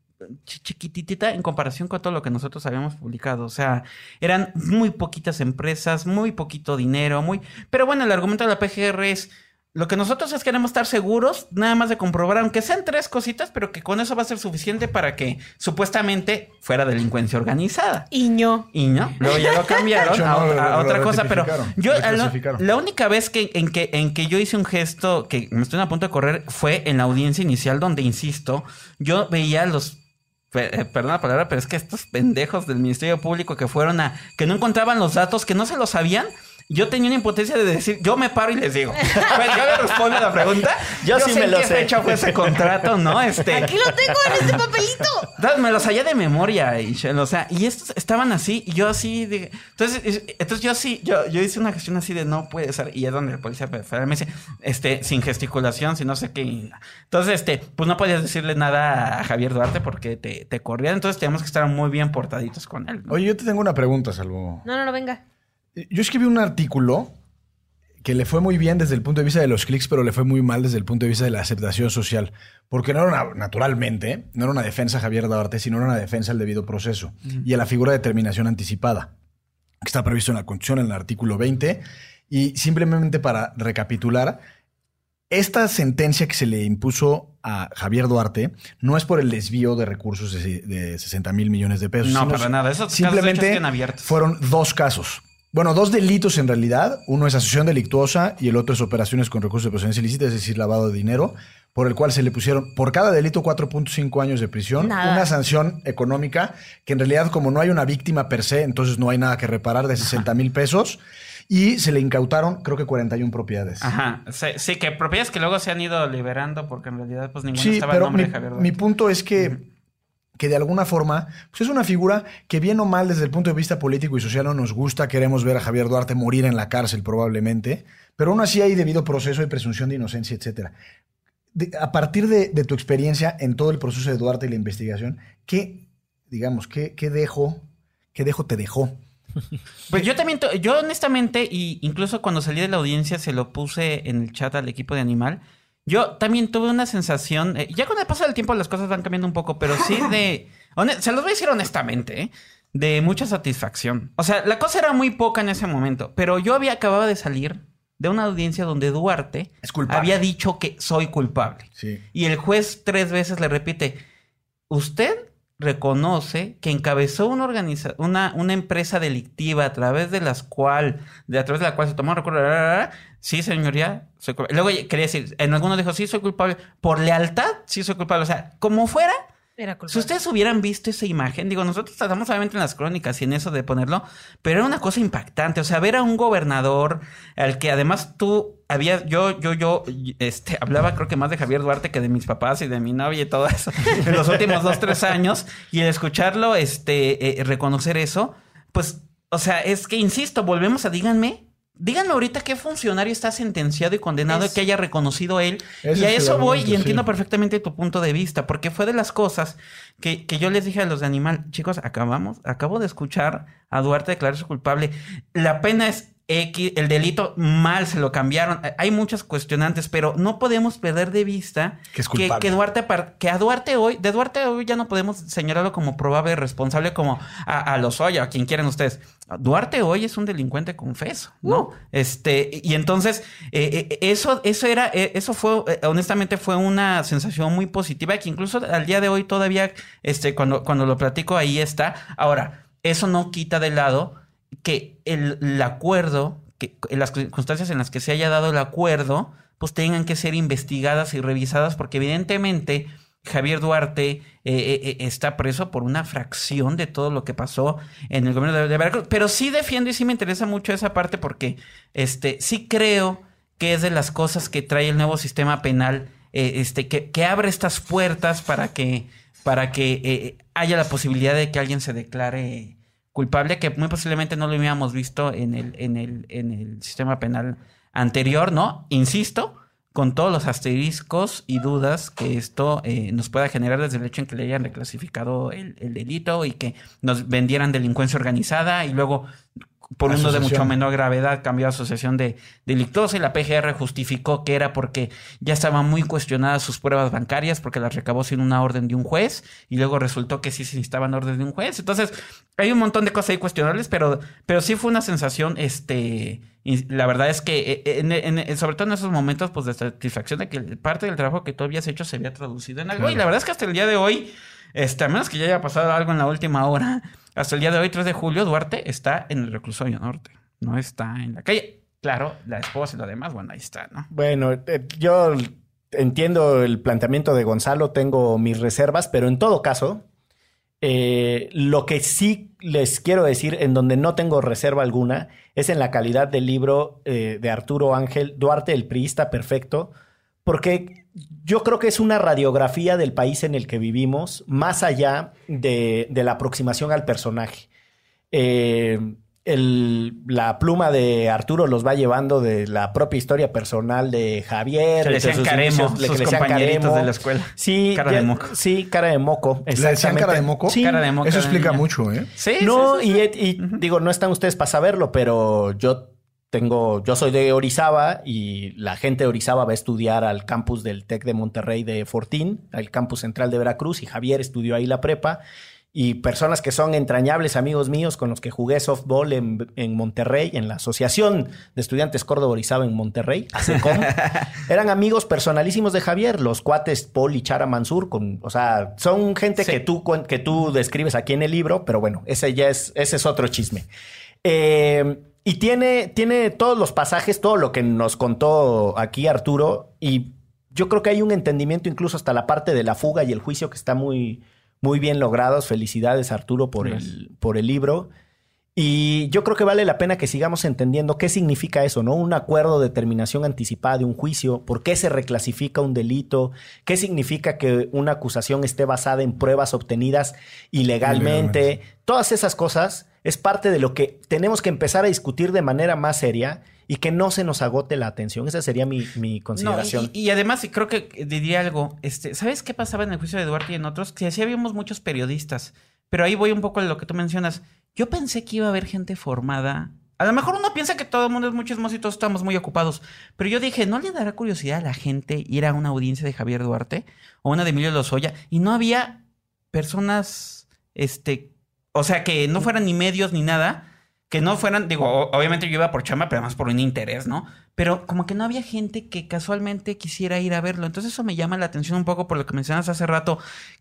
chi- chiquititita en comparación con todo lo que nosotros habíamos publicado. O sea, eran muy poquitas empresas, muy poquito dinero, muy... Pero bueno, el argumento de la PGR es... Lo que nosotros es queremos estar seguros, nada más de comprobar, aunque sean tres cositas, pero que con eso va a ser suficiente para que supuestamente fuera delincuencia organizada. Iño. No, luego ya lo cambiaron a, no, otra- a lo otra cosa, pero yo la, la única vez que en, que en que yo hice un gesto que me estoy a punto de correr fue en la audiencia inicial donde, insisto, yo veía a los eh, Perdón la palabra, pero es que estos pendejos del Ministerio Público que fueron a. que no encontraban los datos, que no se los sabían. Yo tenía una impotencia de decir, yo me paro y les digo. Pues, yo le respondo a la pregunta. Yo sí sé me lo qué sé. fecha fue ese contrato, ¿no? Este. Aquí lo tengo en este papelito. Entonces, me los hallé de memoria, Ishel, o sea, y estos estaban así, y yo así, de, entonces, es- entonces yo sí, yo, yo hice una gestión así de no puede ser, y es donde el policía federal me dice, este, sin gesticulación, sin no sé qué, y- entonces, este, pues no podías decirle nada a Javier Duarte porque te, te corrían, entonces teníamos que estar muy bien portaditos con él. ¿no? Oye, yo te tengo una pregunta, Salvo. No, no, no, venga. Yo escribí un artículo que le fue muy bien desde el punto de vista de los clics, pero le fue muy mal desde el punto de vista de la aceptación social. Porque no era una, naturalmente, no era una defensa a Javier Duarte, sino era una defensa al debido proceso y a la figura de determinación anticipada, que está previsto en la Constitución, en el artículo 20. Y simplemente para recapitular, esta sentencia que se le impuso a Javier Duarte no es por el desvío de recursos de, de 60 mil millones de pesos. No, para nada. Esos casos, de hecho, simplemente fueron dos casos. Bueno, dos delitos en realidad. Uno es asociación delictuosa y el otro es operaciones con recursos de procedencia ilícita, es decir, lavado de dinero, por el cual se le pusieron por cada delito 4.5 años de prisión, Nada. una sanción económica que en realidad como no hay una víctima per se, entonces no hay nada que reparar de 60 mil pesos y se le incautaron creo que 41 propiedades. Ajá, sí, sí, que propiedades que luego se han ido liberando porque en realidad pues ninguna Sí, estaba el pero nombre mi, de Javier mi punto es que, que de alguna forma pues es una figura que bien o mal desde el punto de vista político y social no nos gusta, queremos ver a Javier Duarte morir en la cárcel probablemente, pero aún así hay debido proceso y presunción de inocencia. De- a partir de, tu experiencia en todo el proceso de Duarte y la investigación, ¿qué, digamos, qué, qué dejo, qué dejo te dejó? Pues yo también, yo honestamente, y incluso cuando salí de la audiencia se lo puse en el chat al equipo de Animal, yo también tuve una sensación, eh, ya con el paso del tiempo las cosas van cambiando un poco, pero sí de, se los voy a decir honestamente, ¿eh? de mucha satisfacción. O sea, la cosa era muy poca en ese momento, pero yo había acabado de salir de una audiencia donde Duarte había dicho que soy culpable. Sí. Y el juez tres veces le repite, usted reconoce que encabezó una organiza una, una empresa delictiva a través de las cual, de a través de la cual se tomó recuerdo. Sí, señoría, soy culpable. Luego quería decir, en alguno dijo, sí, soy culpable. Por lealtad, sí soy culpable. O sea, como fuera, Era culpable. si ustedes hubieran visto esa imagen, digo, nosotros tratamos obviamente en las crónicas y en eso de ponerlo, pero era una cosa impactante. O sea, ver a un gobernador al que además tú había, yo, yo, yo, este, hablaba creo que más de Javier Duarte que de mis papás y de mi novia y todo eso en los últimos dos, tres años. Y el escucharlo, este, eh, reconocer eso, pues, o sea, es que insisto, volvemos a díganme. Díganme ahorita qué funcionario está sentenciado y condenado Eso. que haya reconocido él. Y a eso voy y entiendo sí. perfectamente tu punto de vista, porque fue de las cosas que, que yo les dije a los de Animal, chicos, acabamos, acabo de escuchar a Duarte declararse culpable. La pena es X, el delito mal se lo cambiaron. Hay muchas cuestionantes, pero no podemos perder de vista Que es culpable. que Duarte, que a Duarte hoy, de Duarte hoy ya no podemos señalarlo como probable responsable como a, a Lozoya, a quien quieran ustedes. Duarte hoy es un delincuente confeso, ¿no? Este, y entonces, eh, eh, eso, eso era, eh, eso fue, eh, honestamente, fue una sensación muy positiva que incluso al día de hoy todavía, este, cuando, cuando lo platico, ahí está. Ahora, eso no quita de lado que el, acuerdo, que en las circunstancias en las que se haya dado el acuerdo, pues tengan que ser investigadas y revisadas, porque evidentemente Javier Duarte eh, eh, eh, está preso por una fracción de todo lo que pasó en el gobierno de, de Veracruz. Pero sí defiendo y sí me interesa mucho esa parte porque este, sí creo que es de las cosas que trae el nuevo sistema penal, este, que, que abre estas puertas para que, para que haya la posibilidad de que alguien se declare culpable, que muy posiblemente no lo habíamos visto en el, en el, en el sistema penal anterior, ¿no? Insisto, con todos los asteriscos y dudas que esto eh, nos pueda generar desde el hecho en que le hayan reclasificado el, el delito y que nos vendieran delincuencia organizada y luego por uno de mucho menor gravedad cambió a asociación de delictuosa y la PGR justificó que era porque ya estaban muy cuestionadas sus pruebas bancarias porque las recabó sin una orden de un juez y luego resultó que sí se necesitaban orden de un juez. Entonces, hay un montón de cosas ahí cuestionables, pero, pero sí fue una sensación, este, y la verdad es que eh, en- en- en- sobre todo en esos momentos, pues de satisfacción de que parte del trabajo que tú habías hecho se había traducido en algo. Y la verdad es que hasta el día de hoy, este, a menos que ya haya pasado algo en la última hora, hasta el día de hoy, 3 de julio, Duarte está en el reclusorio norte, no está en la calle. Claro, la esposa y lo demás, bueno, ahí está, ¿no? Bueno, eh, yo entiendo el planteamiento de Gonzalo, tengo mis reservas, pero en todo caso, eh, lo que sí les quiero decir, en donde no tengo reserva alguna, es en la calidad del libro eh, de Arturo Ángel Duarte, el priista perfecto, porque yo creo que es una radiografía del país en el que vivimos, más allá de, de la aproximación al personaje. Eh, el- la pluma de Arturo los va llevando de la propia historia personal de Javier. Se le de decían sus caremo, inicios, le- sus le decían compañeritos caremo. de la escuela. Sí, Cara ya- de moco. Sí, cara de moco. ¿Le decían cara de moco? Sí. Cara de moco Eso explica mucho, ¿eh? Sí, No, sí, sí, sí. y, y digo, no están ustedes para saberlo, pero yo tengo, yo soy de Orizaba y la gente de Orizaba va a estudiar al campus del TEC de Monterrey de Fortín, al campus central de Veracruz, y Javier estudió ahí la prepa. Y personas que son entrañables amigos míos con los que jugué softball en, en Monterrey, en la Asociación de Estudiantes Córdoba Orizaba en Monterrey, ASECOM, eran amigos personalísimos de Javier, los cuates Paul y Chara Mansur, con, o sea, son gente Sí. que, tú, que tú describes aquí en el libro, pero bueno, ese ya es, ese es otro chisme. Eh, y tiene, tiene todos los pasajes, todo lo que nos contó aquí Arturo, y yo creo que hay un entendimiento incluso hasta la parte de la fuga y el juicio que está muy, muy bien logrados. Felicidades Arturo por, el, por el libro. Y yo creo que vale la pena que sigamos entendiendo qué significa eso, ¿no? Un acuerdo de terminación anticipada de un juicio, por qué se reclasifica un delito, qué significa que una acusación esté basada en pruebas obtenidas ilegalmente. Ilegalmente. Todas esas cosas es parte de lo que tenemos que empezar a discutir de manera más seria y que no se nos agote la atención. Esa sería mi, mi No, consideración. y, y además, y creo que diría algo, este, ¿sabes qué pasaba en el juicio de Duarte y en otros? Que sí habíamos muchos periodistas, pero ahí voy un poco a lo que tú mencionas. Yo pensé que iba a haber gente formada. A lo mejor uno piensa que todo el mundo es muy chismoso y todos estamos muy ocupados, pero yo dije, ¿no le dará curiosidad a la gente ir a una audiencia de Javier Duarte o una de Emilio Lozoya? Y no había personas, este, o sea, que no fueran ni medios ni nada, que no fueran, digo, obviamente yo iba por chamba, pero además por un interés, ¿no? Pero como que no había gente que casualmente quisiera ir a verlo. Entonces eso me llama la atención un poco por lo que mencionas hace rato.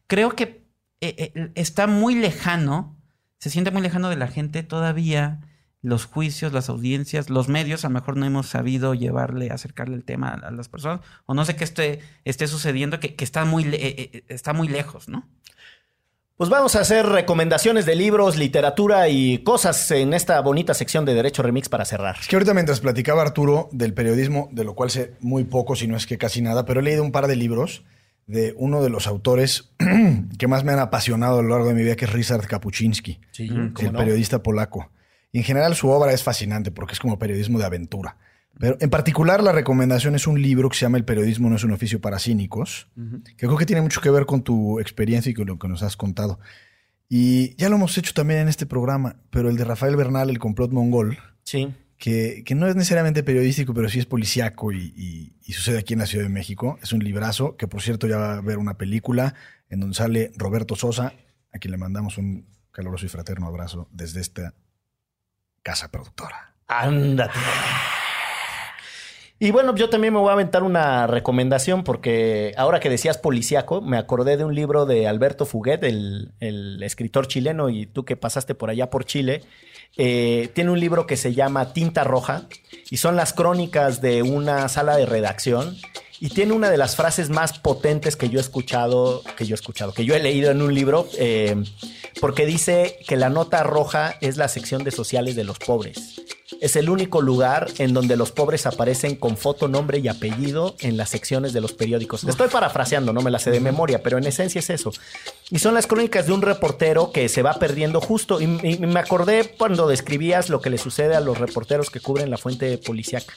Creo que eh, eh, está muy lejano, se siente muy lejano de la gente todavía. Los juicios, las audiencias, los medios, a lo mejor no hemos sabido llevarle, acercarle el tema a, a las personas, o no sé qué esté, esté sucediendo, que, que está, muy, le- eh, está muy lejos, ¿no? Pues vamos a hacer recomendaciones de libros, literatura y cosas en esta bonita sección de Derecho Remix para cerrar. Es que ahorita mientras platicaba Arturo del periodismo, de lo cual sé muy poco, si no es que casi nada, pero he leído un par de libros de uno de los autores que más me han apasionado a lo largo de mi vida, que es Ryszard Kapuczynski, Sí, el periodista polaco. Y en general su obra es fascinante porque es como periodismo de aventura. Pero en particular la recomendación es un libro que se llama El periodismo no es un oficio para cínicos, que creo que tiene mucho que ver con tu experiencia y con lo que nos has contado. Y ya lo hemos hecho también en este programa, pero el de Rafael Bernal, El complot mongol, Sí. que, que no es necesariamente periodístico, pero sí es policíaco y, y- y sucede aquí en la Ciudad de México. Es un librazo que, por cierto, ya va a ver una película en donde sale Roberto Sosa, a quien le mandamos un caluroso y fraterno abrazo desde esta casa productora. Ándate. Y bueno, yo también me voy a aventar una recomendación porque ahora que decías policíaco, me acordé de un libro de Alberto Fuguet, el, el escritor chileno, y tú que pasaste por allá por Chile, eh, tiene un libro que se llama Tinta Roja y son las crónicas de una sala de redacción y tiene una de las frases más potentes que yo he escuchado, que yo he escuchado, que yo he leído en un libro, eh, porque dice que la nota roja es la sección de sociales de los pobres. Es el único lugar en donde los pobres aparecen con foto, nombre y apellido en las secciones de los periódicos. Estoy parafraseando, no me la sé de memoria, pero en esencia es eso. Y son las crónicas de un reportero que se va perdiendo justo. Y, y me acordé cuando describías lo que le sucede a los reporteros que cubren la fuente policíaca.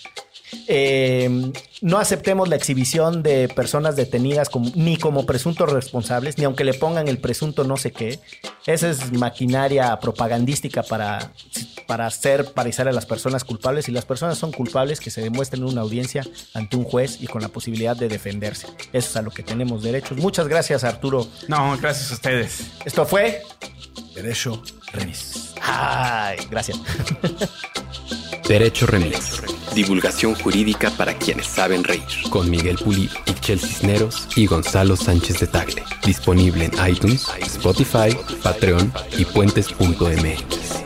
Eh, no aceptemos la exhibición de personas detenidas como- ni como presuntos responsables, ni aunque le pongan el presunto no sé qué. Esa es maquinaria propagandística para, para hacer parecer a las personas culpables. Y las personas son culpables que se demuestren en una audiencia ante un juez y con la posibilidad de defenderse. Eso es a lo que tenemos derechos. Muchas gracias, Arturo. No, gracias a ustedes. Esto fue. Derecho Remis. Ay, gracias. Derecho Remix. Divulgación jurídica para quienes saben reír. Con Miguel Pulido, Ixchel Cisneros y Gonzalo Sánchez de Tagle. Disponible en iTunes, Spotify, Patreon y puentes.mx.